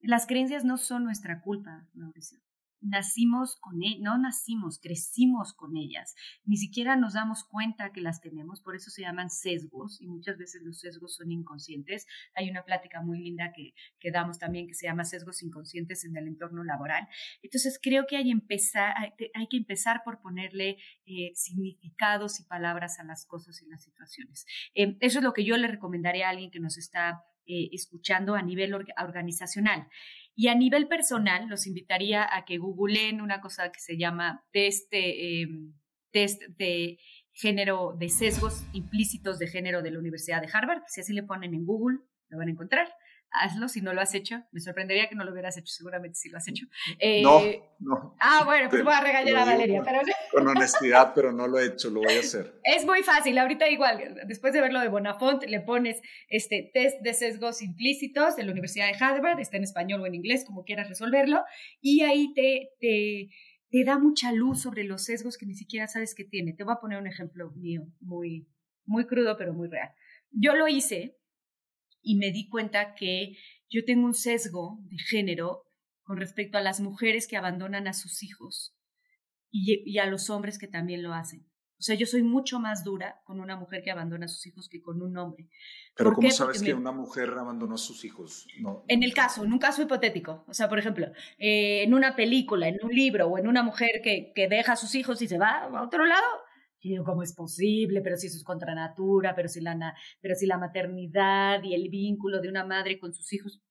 Las creencias no son nuestra culpa, Mauricio nacimos con ellas, no nacimos, crecimos con ellas, ni siquiera nos damos cuenta que las tenemos, por eso se llaman sesgos y muchas veces los sesgos son inconscientes. Hay una plática muy linda que, que damos también que se llama sesgos inconscientes en el entorno laboral. Entonces creo que hay, empezar, hay que empezar por ponerle eh, significados y palabras a las cosas y las situaciones. Eh, eso es lo que yo le recomendaría a alguien que nos está eh, escuchando a nivel organizacional. Y a nivel personal, los invitaría a que googleen una cosa que se llama test, em, test de género, de sesgos implícitos de género de la Universidad de Harvard. Si así le ponen en Google, lo van a encontrar hazlo si no lo has hecho. Me sorprendería que no lo hubieras hecho, seguramente si lo has hecho. no, eh, no. Ah, bueno, pues voy a regañar a Valeria. Con, honestidad, pero no lo he hecho, lo voy a hacer. Es muy fácil, ahorita igual, después de verlo de Bonafont, le pones este test de sesgos implícitos de la Universidad de Harvard, está en español o en inglés, como quieras resolverlo, y ahí te, te, te da mucha luz sobre los sesgos que ni siquiera sabes que tiene. Te voy a poner un ejemplo mío, muy, muy crudo, pero muy real. Yo lo hice y me di cuenta que yo tengo un sesgo de género con respecto a las mujeres que abandonan a sus hijos y, a los hombres que también lo hacen. O sea, yo soy mucho más dura con una mujer que abandona a sus hijos que con un hombre. Pero ¿cómo sabes que una mujer abandonó a sus hijos? No, en el caso, en un caso hipotético. O sea, por ejemplo, eh, en una película, en un libro o en una mujer que, que deja a sus hijos y se va a otro lado, y digo, ¿cómo es posible? Pero si eso es contra natura, pero si, la, pero si la maternidad y el vínculo de una madre con sus hijos.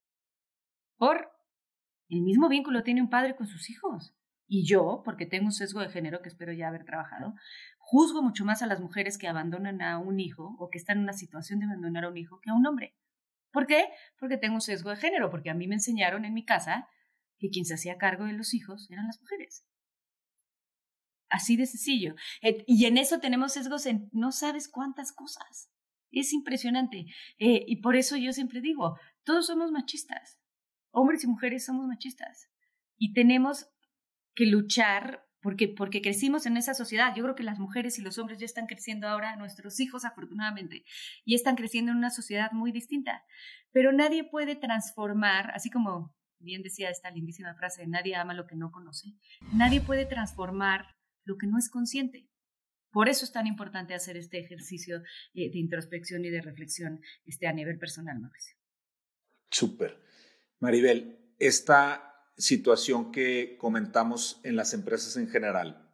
Por el mismo vínculo tiene un padre con sus hijos. Y yo, porque tengo un sesgo de género que espero ya haber trabajado, juzgo mucho más a las mujeres que abandonan a un hijo o que están en una situación de abandonar a un hijo que a un hombre. ¿Por qué? Porque tengo un sesgo de género, porque a mí me enseñaron en mi casa que quien se hacía cargo de los hijos eran las mujeres. Así de sencillo. Y en eso tenemos sesgos en no sabes cuántas cosas. Es impresionante. Eh, y por eso yo siempre digo, todos somos machistas. Hombres y mujeres somos machistas. Y tenemos que luchar porque, porque crecimos en esa sociedad. Yo creo que las mujeres y los hombres ya están creciendo ahora, nuestros hijos afortunadamente, y están creciendo en una sociedad muy distinta. Pero nadie puede transformar, así como bien decía esta lindísima frase, nadie ama lo que no conoce, nadie puede transformar lo que no es consciente. Por eso es tan importante hacer este ejercicio eh, de introspección y de reflexión este, a nivel personal, Mauricio. Súper. Maribel, esta situación que comentamos en las empresas en general,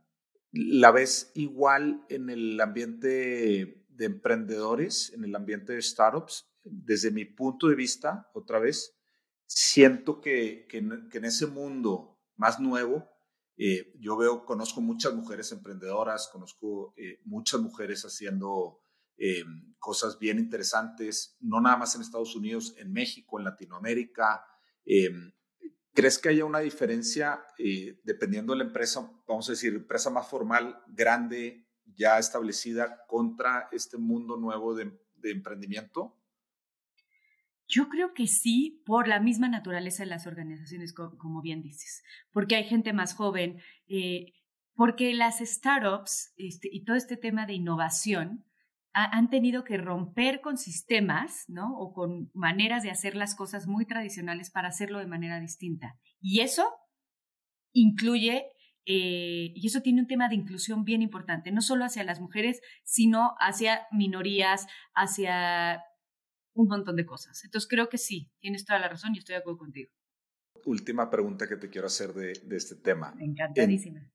¿la ves igual en el ambiente de emprendedores, en el ambiente de startups? Desde mi punto de vista, otra vez, siento que, que en ese mundo más nuevo, eh, yo veo, conozco muchas mujeres emprendedoras, conozco eh, muchas mujeres haciendo eh, cosas bien interesantes, no nada más en Estados Unidos, en México, en Latinoamérica. ¿Crees que haya una diferencia dependiendo de la empresa, vamos a decir, empresa más formal, grande, ya establecida, contra este mundo nuevo de emprendimiento? Yo creo que sí, por la misma naturaleza de las organizaciones, como bien dices, porque hay gente más joven. Eh, porque las startups este, y todo este tema de innovación han tenido que romper con sistemas, ¿no? O con maneras de hacer las cosas muy tradicionales para hacerlo de manera distinta. Y eso incluye, eh, y eso tiene un tema de inclusión bien importante, no solo hacia las mujeres, sino hacia minorías, hacia un montón de cosas. Entonces creo que sí, tienes toda la razón y estoy de acuerdo contigo. Última pregunta que te quiero hacer de, este tema. Encantadísima.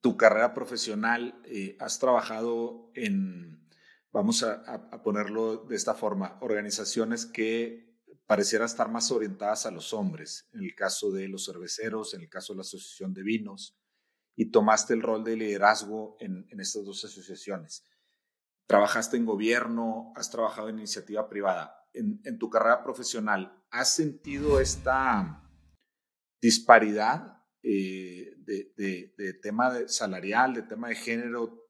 tu carrera profesional, eh, has trabajado en, vamos a, ponerlo de esta forma, organizaciones que parecieran estar más orientadas a los hombres, en el caso de los cerveceros, en el caso de la Asociación de Vinos, y tomaste el rol de liderazgo en, en estas dos asociaciones trabajaste en gobierno, has trabajado en iniciativa privada. En, tu carrera profesional, ¿has sentido esta disparidad eh, de, tema salarial, de tema de género?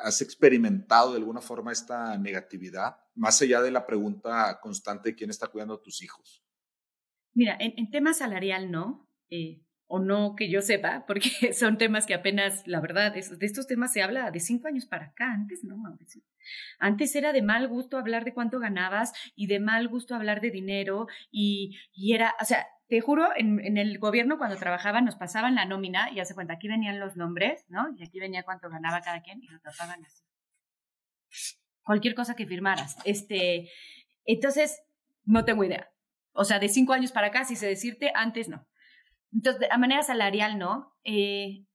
¿Has experimentado de alguna forma esta negatividad? Más allá de la pregunta constante de quién está cuidando a tus hijos. Mira, en, tema salarial no. Eh, o no que yo sepa, porque son temas que apenas, la verdad, de estos temas se habla de cinco años para acá, antes no. Antes era de mal gusto hablar de cuánto ganabas y de mal gusto hablar de dinero y, era, o sea, te juro, en, el gobierno cuando trabajaba nos pasaban la nómina y hace cuenta, aquí venían los nombres, ¿no? Y aquí venía cuánto ganaba cada quien y lo trataban así. Cualquier cosa que firmaras. Este, entonces, no tengo idea. O sea, de cinco años para acá, si sé decirte, antes no. Entonces, de manera salarial, ¿no? Eh,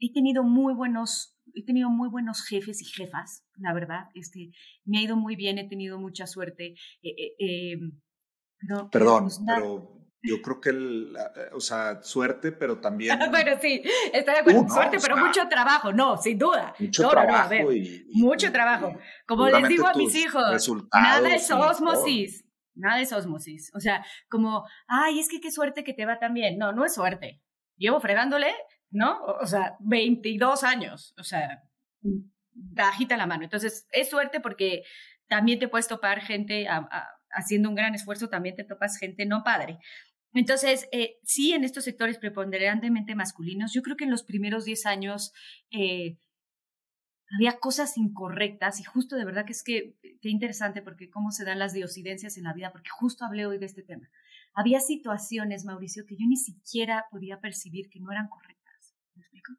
he tenido muy buenos, he tenido muy buenos jefes y jefas, la verdad. Este, me ha ido muy bien, he tenido mucha suerte. Eh, eh, Perdón, pero yo creo que, el, o sea, suerte, pero también. bueno, sí, estoy de acuerdo. suerte, pero mucho trabajo, no, sin duda. Mucho trabajo. y, mucho trabajo. Como les digo a mis hijos, nada es osmosis. Nada es osmosis. O sea, como, ay, es que qué suerte que te va tan bien. No, no es suerte. Llevo fregándole, ¿no? O, sea, 22 años. O sea, bajita la mano. Entonces, es suerte porque también te puedes topar gente haciendo un gran esfuerzo, también te topas gente no padre. Entonces, eh, sí, en estos sectores preponderantemente masculinos, yo creo que en los primeros 10 años eh, había cosas incorrectas y justo de verdad que es que, qué interesante porque cómo se dan las diosidencias en la vida, porque justo hablé hoy de este tema. Había situaciones, Mauricio, que yo ni siquiera podía percibir que no eran correctas. ¿Me explico?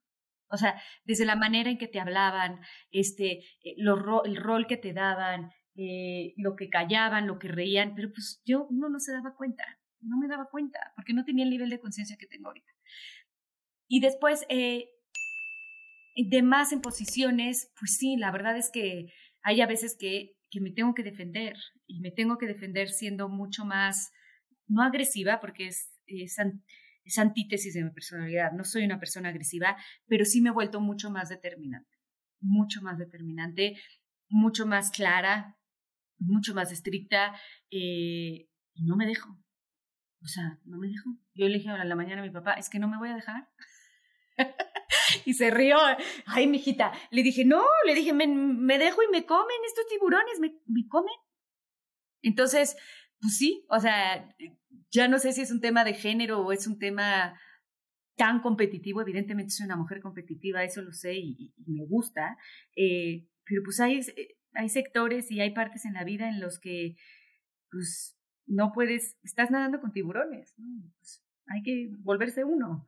O sea, desde la manera en que te hablaban, este, eh, el rol que te daban, eh, lo que callaban, lo que reían, pero pues yo uno no se daba cuenta, no me daba cuenta, porque no tenía el nivel de conciencia que tengo ahorita. Y después, eh, de más en posiciones, pues sí, la verdad es que hay a veces que, que me tengo que defender y me tengo que defender siendo mucho más, no agresiva, porque es, es, antítesis de mi personalidad, no soy una persona agresiva, pero sí me he vuelto mucho más determinante, mucho más determinante, mucho más clara, mucho más estricta eh, y no me dejo. O sea, no me dejo. Yo le dije ahora en la mañana a mi papá, es que no me voy a dejar. y se rió. Ay, mijita. Le dije, no, le dije, me, me dejo y me comen estos tiburones, me, me comen. Entonces, pues sí, o sea, ya no sé si es un tema de género o es un tema tan competitivo. Evidentemente soy una mujer competitiva, eso lo sé y, me gusta. Eh, pero pues hay, hay sectores y hay partes en la vida en los que, pues, no puedes, estás nadando con tiburones, pues, hay que volverse uno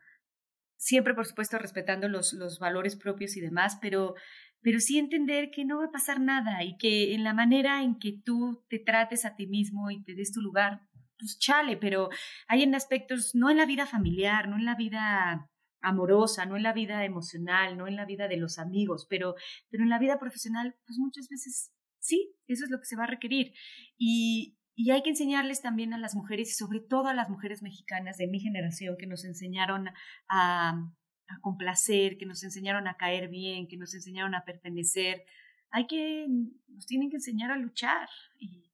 siempre, por supuesto, respetando los, los valores propios y demás, pero, pero sí entender que no va a pasar nada y que en la manera en que tú te trates a ti mismo y te des tu lugar, pues chale, pero hay en aspectos, no en la vida familiar, no en la vida amorosa, no en la vida emocional, no en la vida de los amigos, pero, pero en la vida profesional, pues muchas veces sí, eso es lo que se va a requerir. Y, y hay que enseñarles también a las mujeres y sobre todo a las mujeres mexicanas de mi generación que nos enseñaron a, complacer, que nos enseñaron a caer bien, que nos enseñaron a pertenecer. Hay que, nos tienen que enseñar a luchar. Y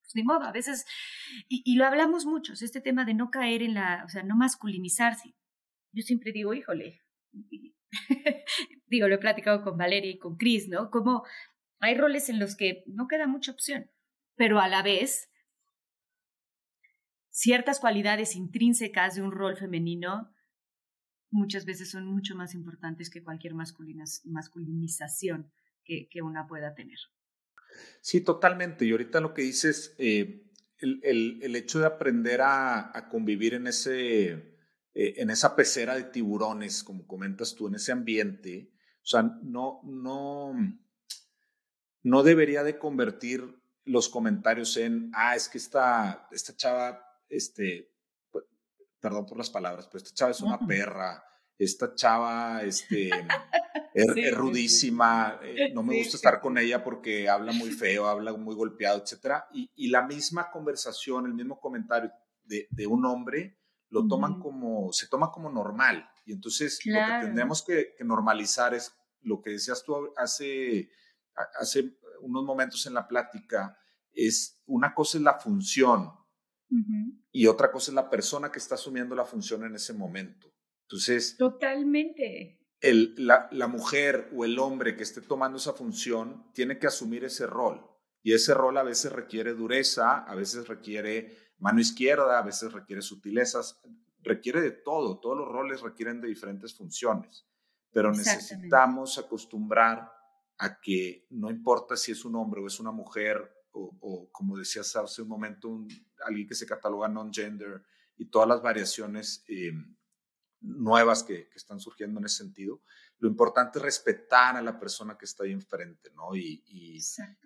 pues ni modo, a veces, y, y, lo hablamos muchos, este tema de no caer en la, o sea, no masculinizarse. Yo siempre digo, híjole, digo, lo he platicado con Valeria y con Chris, ¿no? Como hay roles en los que no queda mucha opción pero a la vez ciertas cualidades intrínsecas de un rol femenino muchas veces son mucho más importantes que cualquier masculinización que, que una pueda tener. Sí, totalmente. Y ahorita lo que dices, eh, el, el, el, hecho de aprender a, a convivir en, ese, eh, en esa pecera de tiburones, como comentas tú, en ese ambiente, o sea, no, no, no debería de convertir los comentarios en, ah, es que esta, esta chava, este, perdón por las palabras, pero esta chava es una perra, esta chava, este, es, rudísima, eh, no me gusta estar con ella porque habla muy feo, habla muy golpeado, etcétera. Y, y, la misma conversación, el mismo comentario de, de un hombre, lo toman como, se toma como normal. Y entonces lo que tendremos que, que, normalizar es lo que decías tú hace, hace unos momentos en la plática, es una cosa es la función y otra cosa es la persona que está asumiendo la función en ese momento. Entonces, totalmente el, la, la, mujer o el hombre que esté tomando esa función tiene que asumir ese rol. Y ese rol a veces requiere dureza, a veces requiere mano izquierda, a veces requiere sutilezas, requiere de todo. Todos los roles requieren de diferentes funciones. Pero necesitamos acostumbrar a que no importa si es un hombre o es una mujer, o, como decías hace un momento, un, alguien que se cataloga non-gender y todas las variaciones. Eh, nuevas que, que, están surgiendo en ese sentido. Lo importante es respetar a la persona que está ahí enfrente, ¿no? Y, y,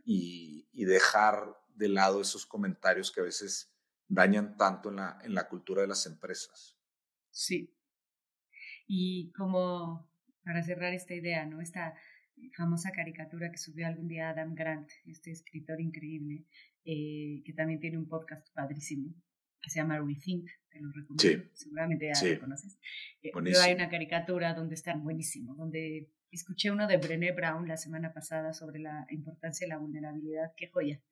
y, y, dejar de lado esos comentarios que a veces dañan tanto en la, en la cultura de las empresas. Sí. Y como para cerrar esta idea, ¿no? Esta famosa caricatura que subió algún día Adam Grant, este escritor increíble, eh, que también tiene un podcast padrísimo, que se llama Rethink, te lo recomiendo, seguramente ya lo conoces. Eh, pero hay una caricatura donde están buenísimo, donde escuché uno de Brené Brown la semana pasada sobre la importancia de la vulnerabilidad, qué joya.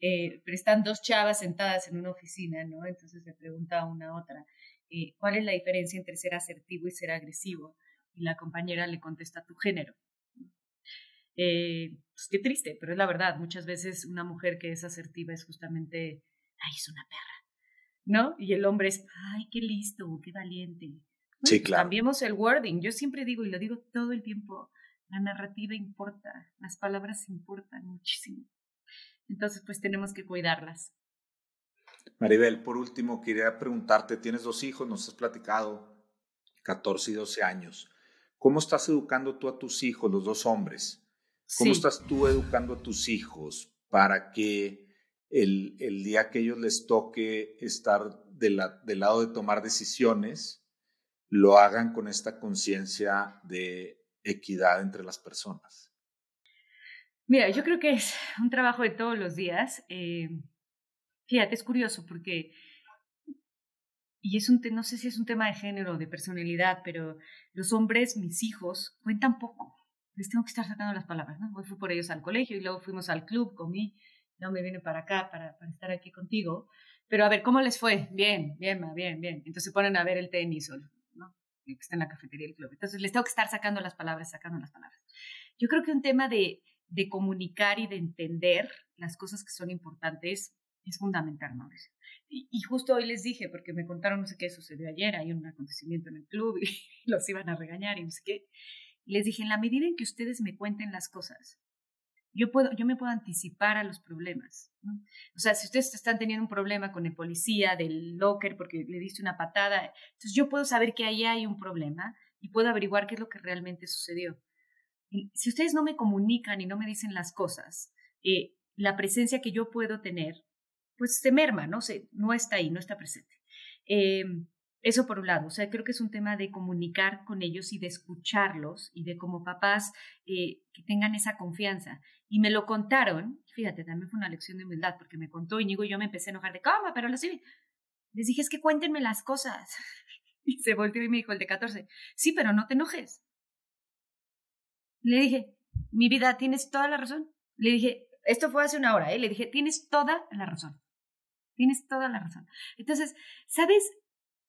Eh, pero están dos chavas sentadas en una oficina, ¿no? Entonces le pregunta a una a otra, eh, ¿cuál es la diferencia entre ser asertivo y ser agresivo? Y la compañera le contesta, tu género. Pues qué triste, pero es la verdad. Muchas veces una mujer que es asertiva es justamente, ay, es una perra ¿no? Y el hombre es, ay, qué listo, qué valiente. sí, claro. Cambiemos el wording. Yo siempre digo, y lo digo todo el tiempo, la narrativa importa, las palabras importan muchísimo. Entonces, pues tenemos que cuidarlas. Maribel, por último, quería preguntarte, tienes dos hijos, nos has platicado, 14 y 12 años. ¿Cómo estás educando tú a tus hijos, los dos hombres? ¿Cómo estás tú educando a tus hijos para que el, el día que ellos les toque estar de la, del lado de tomar decisiones, lo hagan con esta conciencia de equidad entre las personas? Mira, yo creo que es un trabajo de todos los días. Eh, fíjate, es curioso porque, y es un, no sé si es un tema de género o de personalidad, pero los hombres, mis hijos, cuentan poco. Les tengo que estar sacando las palabras, ¿no? Hoy fui por ellos al colegio y luego fuimos al club, comí, no me vine para acá para, para, estar aquí contigo. Pero a ver, ¿cómo les fue? Bien, bien, bien, bien. Entonces se ponen a ver el tenis o, ¿no? que está en la cafetería del club. Entonces les tengo que estar sacando las palabras, sacando las palabras. Yo creo que un tema de, de comunicar y de entender las cosas que son importantes es fundamental, Mauricio. Y, y, justo hoy les dije, porque me contaron no sé qué sucedió ayer, hay un acontecimiento en el club y los iban a regañar y no sé qué. Les dije, en la medida en que ustedes me cuenten las cosas, yo, puedo, yo me puedo anticipar a los problemas. O sea, si ustedes están teniendo un problema con el policía del locker porque le diste una patada, entonces yo puedo saber que ahí hay un problema y puedo averiguar qué es lo que realmente sucedió. Si ustedes no me comunican y no me dicen las cosas, eh, la presencia que yo puedo tener, pues se merma, ¿no? Se, no está ahí, no está presente. Eh, eso por un lado, o sea, creo que es un tema de comunicar con ellos y de escucharlos y de como papás eh, que tengan esa confianza. Y me lo contaron, fíjate, también fue una lección de humildad, porque me contó Íñigo y yo me empecé a enojar de cama, pero lo sí. Les dije, es que cuéntenme las cosas. Y se volteó y me dijo el de 14, sí, pero no te enojes. Le dije, mi vida, tienes toda la razón. Le dije, esto fue hace una hora, ¿eh? Le dije, tienes toda la razón. Tienes toda la razón. Entonces, ¿sabes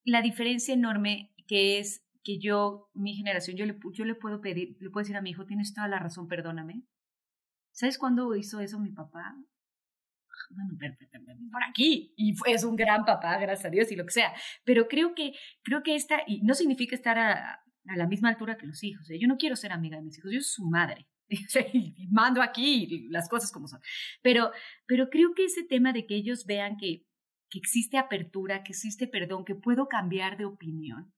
la diferencia enorme que es que yo, mi generación, yo le, yo le puedo pedir, le puedo decir a mi hijo, tienes toda la razón, perdóname. ¿Sabes cuándo hizo eso mi papá? por aquí. Y es un gran papá, gracias a Dios, y lo que sea. Pero creo que, creo que esta, y no significa estar a, a la misma altura que los hijos. ¿eh? Yo no quiero ser amiga de mis hijos, yo soy su madre. y mando aquí las cosas como son. Pero, pero creo que ese tema de que ellos vean que, que existe apertura, que existe perdón, que puedo cambiar de opinión,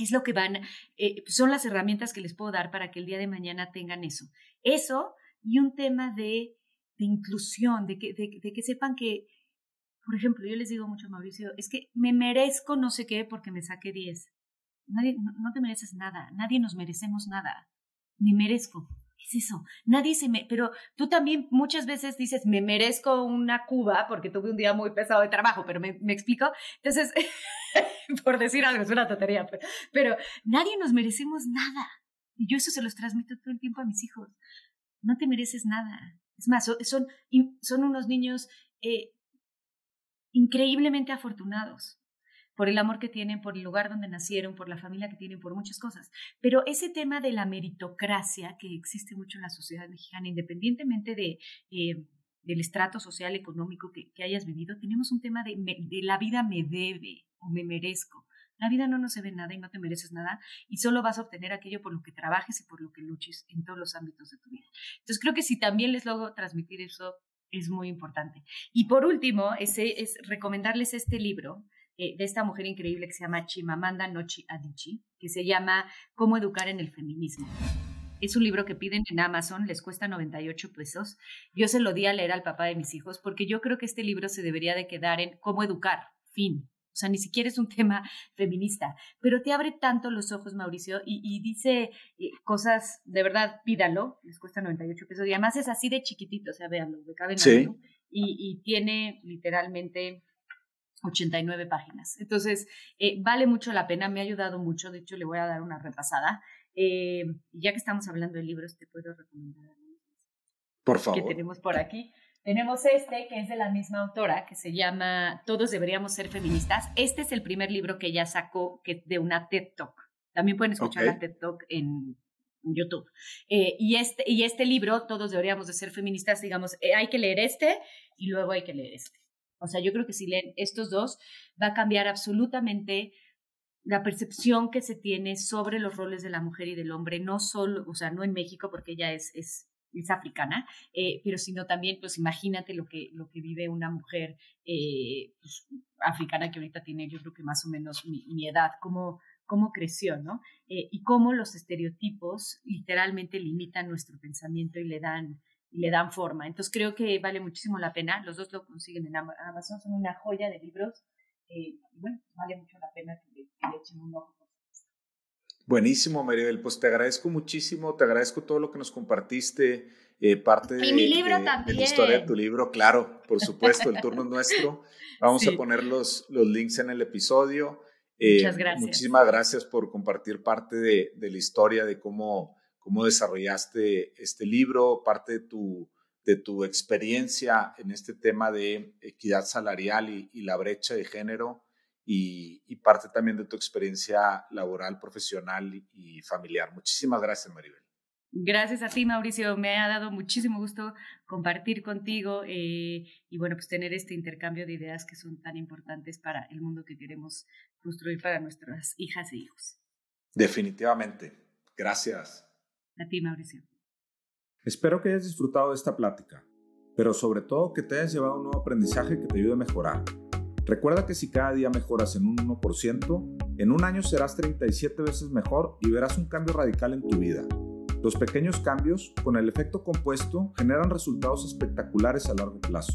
es lo que van, eh, son las herramientas que les puedo dar para que el día de mañana tengan eso. Eso y un tema de, de inclusión, de que, de, que sepan que, por ejemplo, yo les digo mucho a Mauricio, es que me merezco no sé qué porque me saqué 10. Nadie, no, te mereces nada, nadie nos merecemos nada, ni merezco. ¿Qué es eso? Nadie se me... Pero tú también muchas veces dices, me merezco una cuba porque tuve un día muy pesado de trabajo, pero me, me explico. Entonces, por decir algo, es una tontería, pero, pero nadie nos merecemos nada. Y yo eso se los transmito todo el tiempo a mis hijos no te mereces nada. Es más, son, son unos niños eh, increíblemente afortunados por el amor que tienen, por el lugar donde nacieron, por la familia que tienen, por muchas cosas. Pero ese tema de la meritocracia que existe mucho en la sociedad mexicana, independientemente de, eh, del estrato social, económico que, que, hayas vivido, tenemos un tema de, de la vida me debe o me merezco. La vida no nos debe nada y no te mereces nada y solo vas a obtener aquello por lo que trabajes y por lo que luches en todos los ámbitos de tu vida. Entonces creo que si también les logro transmitir eso es muy importante. Y por último, ese es recomendarles este libro eh, de esta mujer increíble que se llama Chimamanda Nochi Adichie, que se llama Cómo educar en el feminismo. Es un libro que piden en Amazon, les cuesta 98 pesos. Yo se lo di a leer al papá de mis hijos porque yo creo que este libro se debería de quedar en cómo educar, fin. O sea, ni siquiera es un tema feminista, pero te abre tanto los ojos, Mauricio, y, dice eh, cosas, de verdad, pídalo, les cuesta 98 pesos, y además es así de chiquitito, o sea, véanlo, de cabe sí. y, y tiene literalmente 89 páginas. Entonces, eh, vale mucho la pena, me ha ayudado mucho, de hecho le voy a dar una repasada. Eh, ya que estamos hablando de libros, te puedo recomendar por favor. que tenemos por aquí. Tenemos este que es de la misma autora, que se llama Todos deberíamos ser feministas. Este es el primer libro que ella sacó que, de una TED Talk. También pueden escuchar la TED Talk en YouTube. Eh, y, este, y este libro, Todos deberíamos de ser feministas, digamos, eh, hay que leer este y luego hay que leer este. O sea, yo creo que si leen estos dos, va a cambiar absolutamente la percepción que se tiene sobre los roles de la mujer y del hombre, no solo, o sea, no en México, porque ella es, es es africana, eh, pero sino también, pues imagínate lo que, lo que vive una mujer eh, pues, africana que ahorita tiene, yo creo que más o menos mi, edad, cómo, cómo creció, ¿no? Eh, y cómo los estereotipos literalmente limitan nuestro pensamiento y le dan y le dan forma. Entonces creo que vale muchísimo la pena. Los dos lo consiguen en Amazon, son una joya de libros. y bueno, vale mucho la pena que le, que le echen un ojo Buenísimo, Maribel. Pues te agradezco muchísimo, te agradezco todo lo que nos compartiste, eh, parte de, mi libro la historia de tu libro, claro, por supuesto, el turno es nuestro. Vamos a poner los, los links en el episodio. Eh, Muchas gracias. Muchísimas gracias por compartir parte de, de, la historia, de cómo, cómo desarrollaste este libro, parte de tu, de tu experiencia en este tema de equidad salarial y, y la brecha de género y, parte también de tu experiencia laboral, profesional y, familiar. Muchísimas gracias, Maribel. Gracias a ti, Mauricio. Me ha dado muchísimo gusto compartir contigo eh, y, bueno, pues tener este intercambio de ideas que son tan importantes para el mundo que queremos construir para nuestras hijas e hijos. Definitivamente. Gracias. Mauricio. Espero que hayas disfrutado de esta plática, pero sobre todo que te hayas llevado un nuevo aprendizaje que te ayude a mejorar. Recuerda que si cada día mejoras en un 1%, en un año serás 37 veces mejor y verás un cambio radical en tu vida. Los pequeños cambios, con el efecto compuesto, generan resultados espectaculares a largo plazo.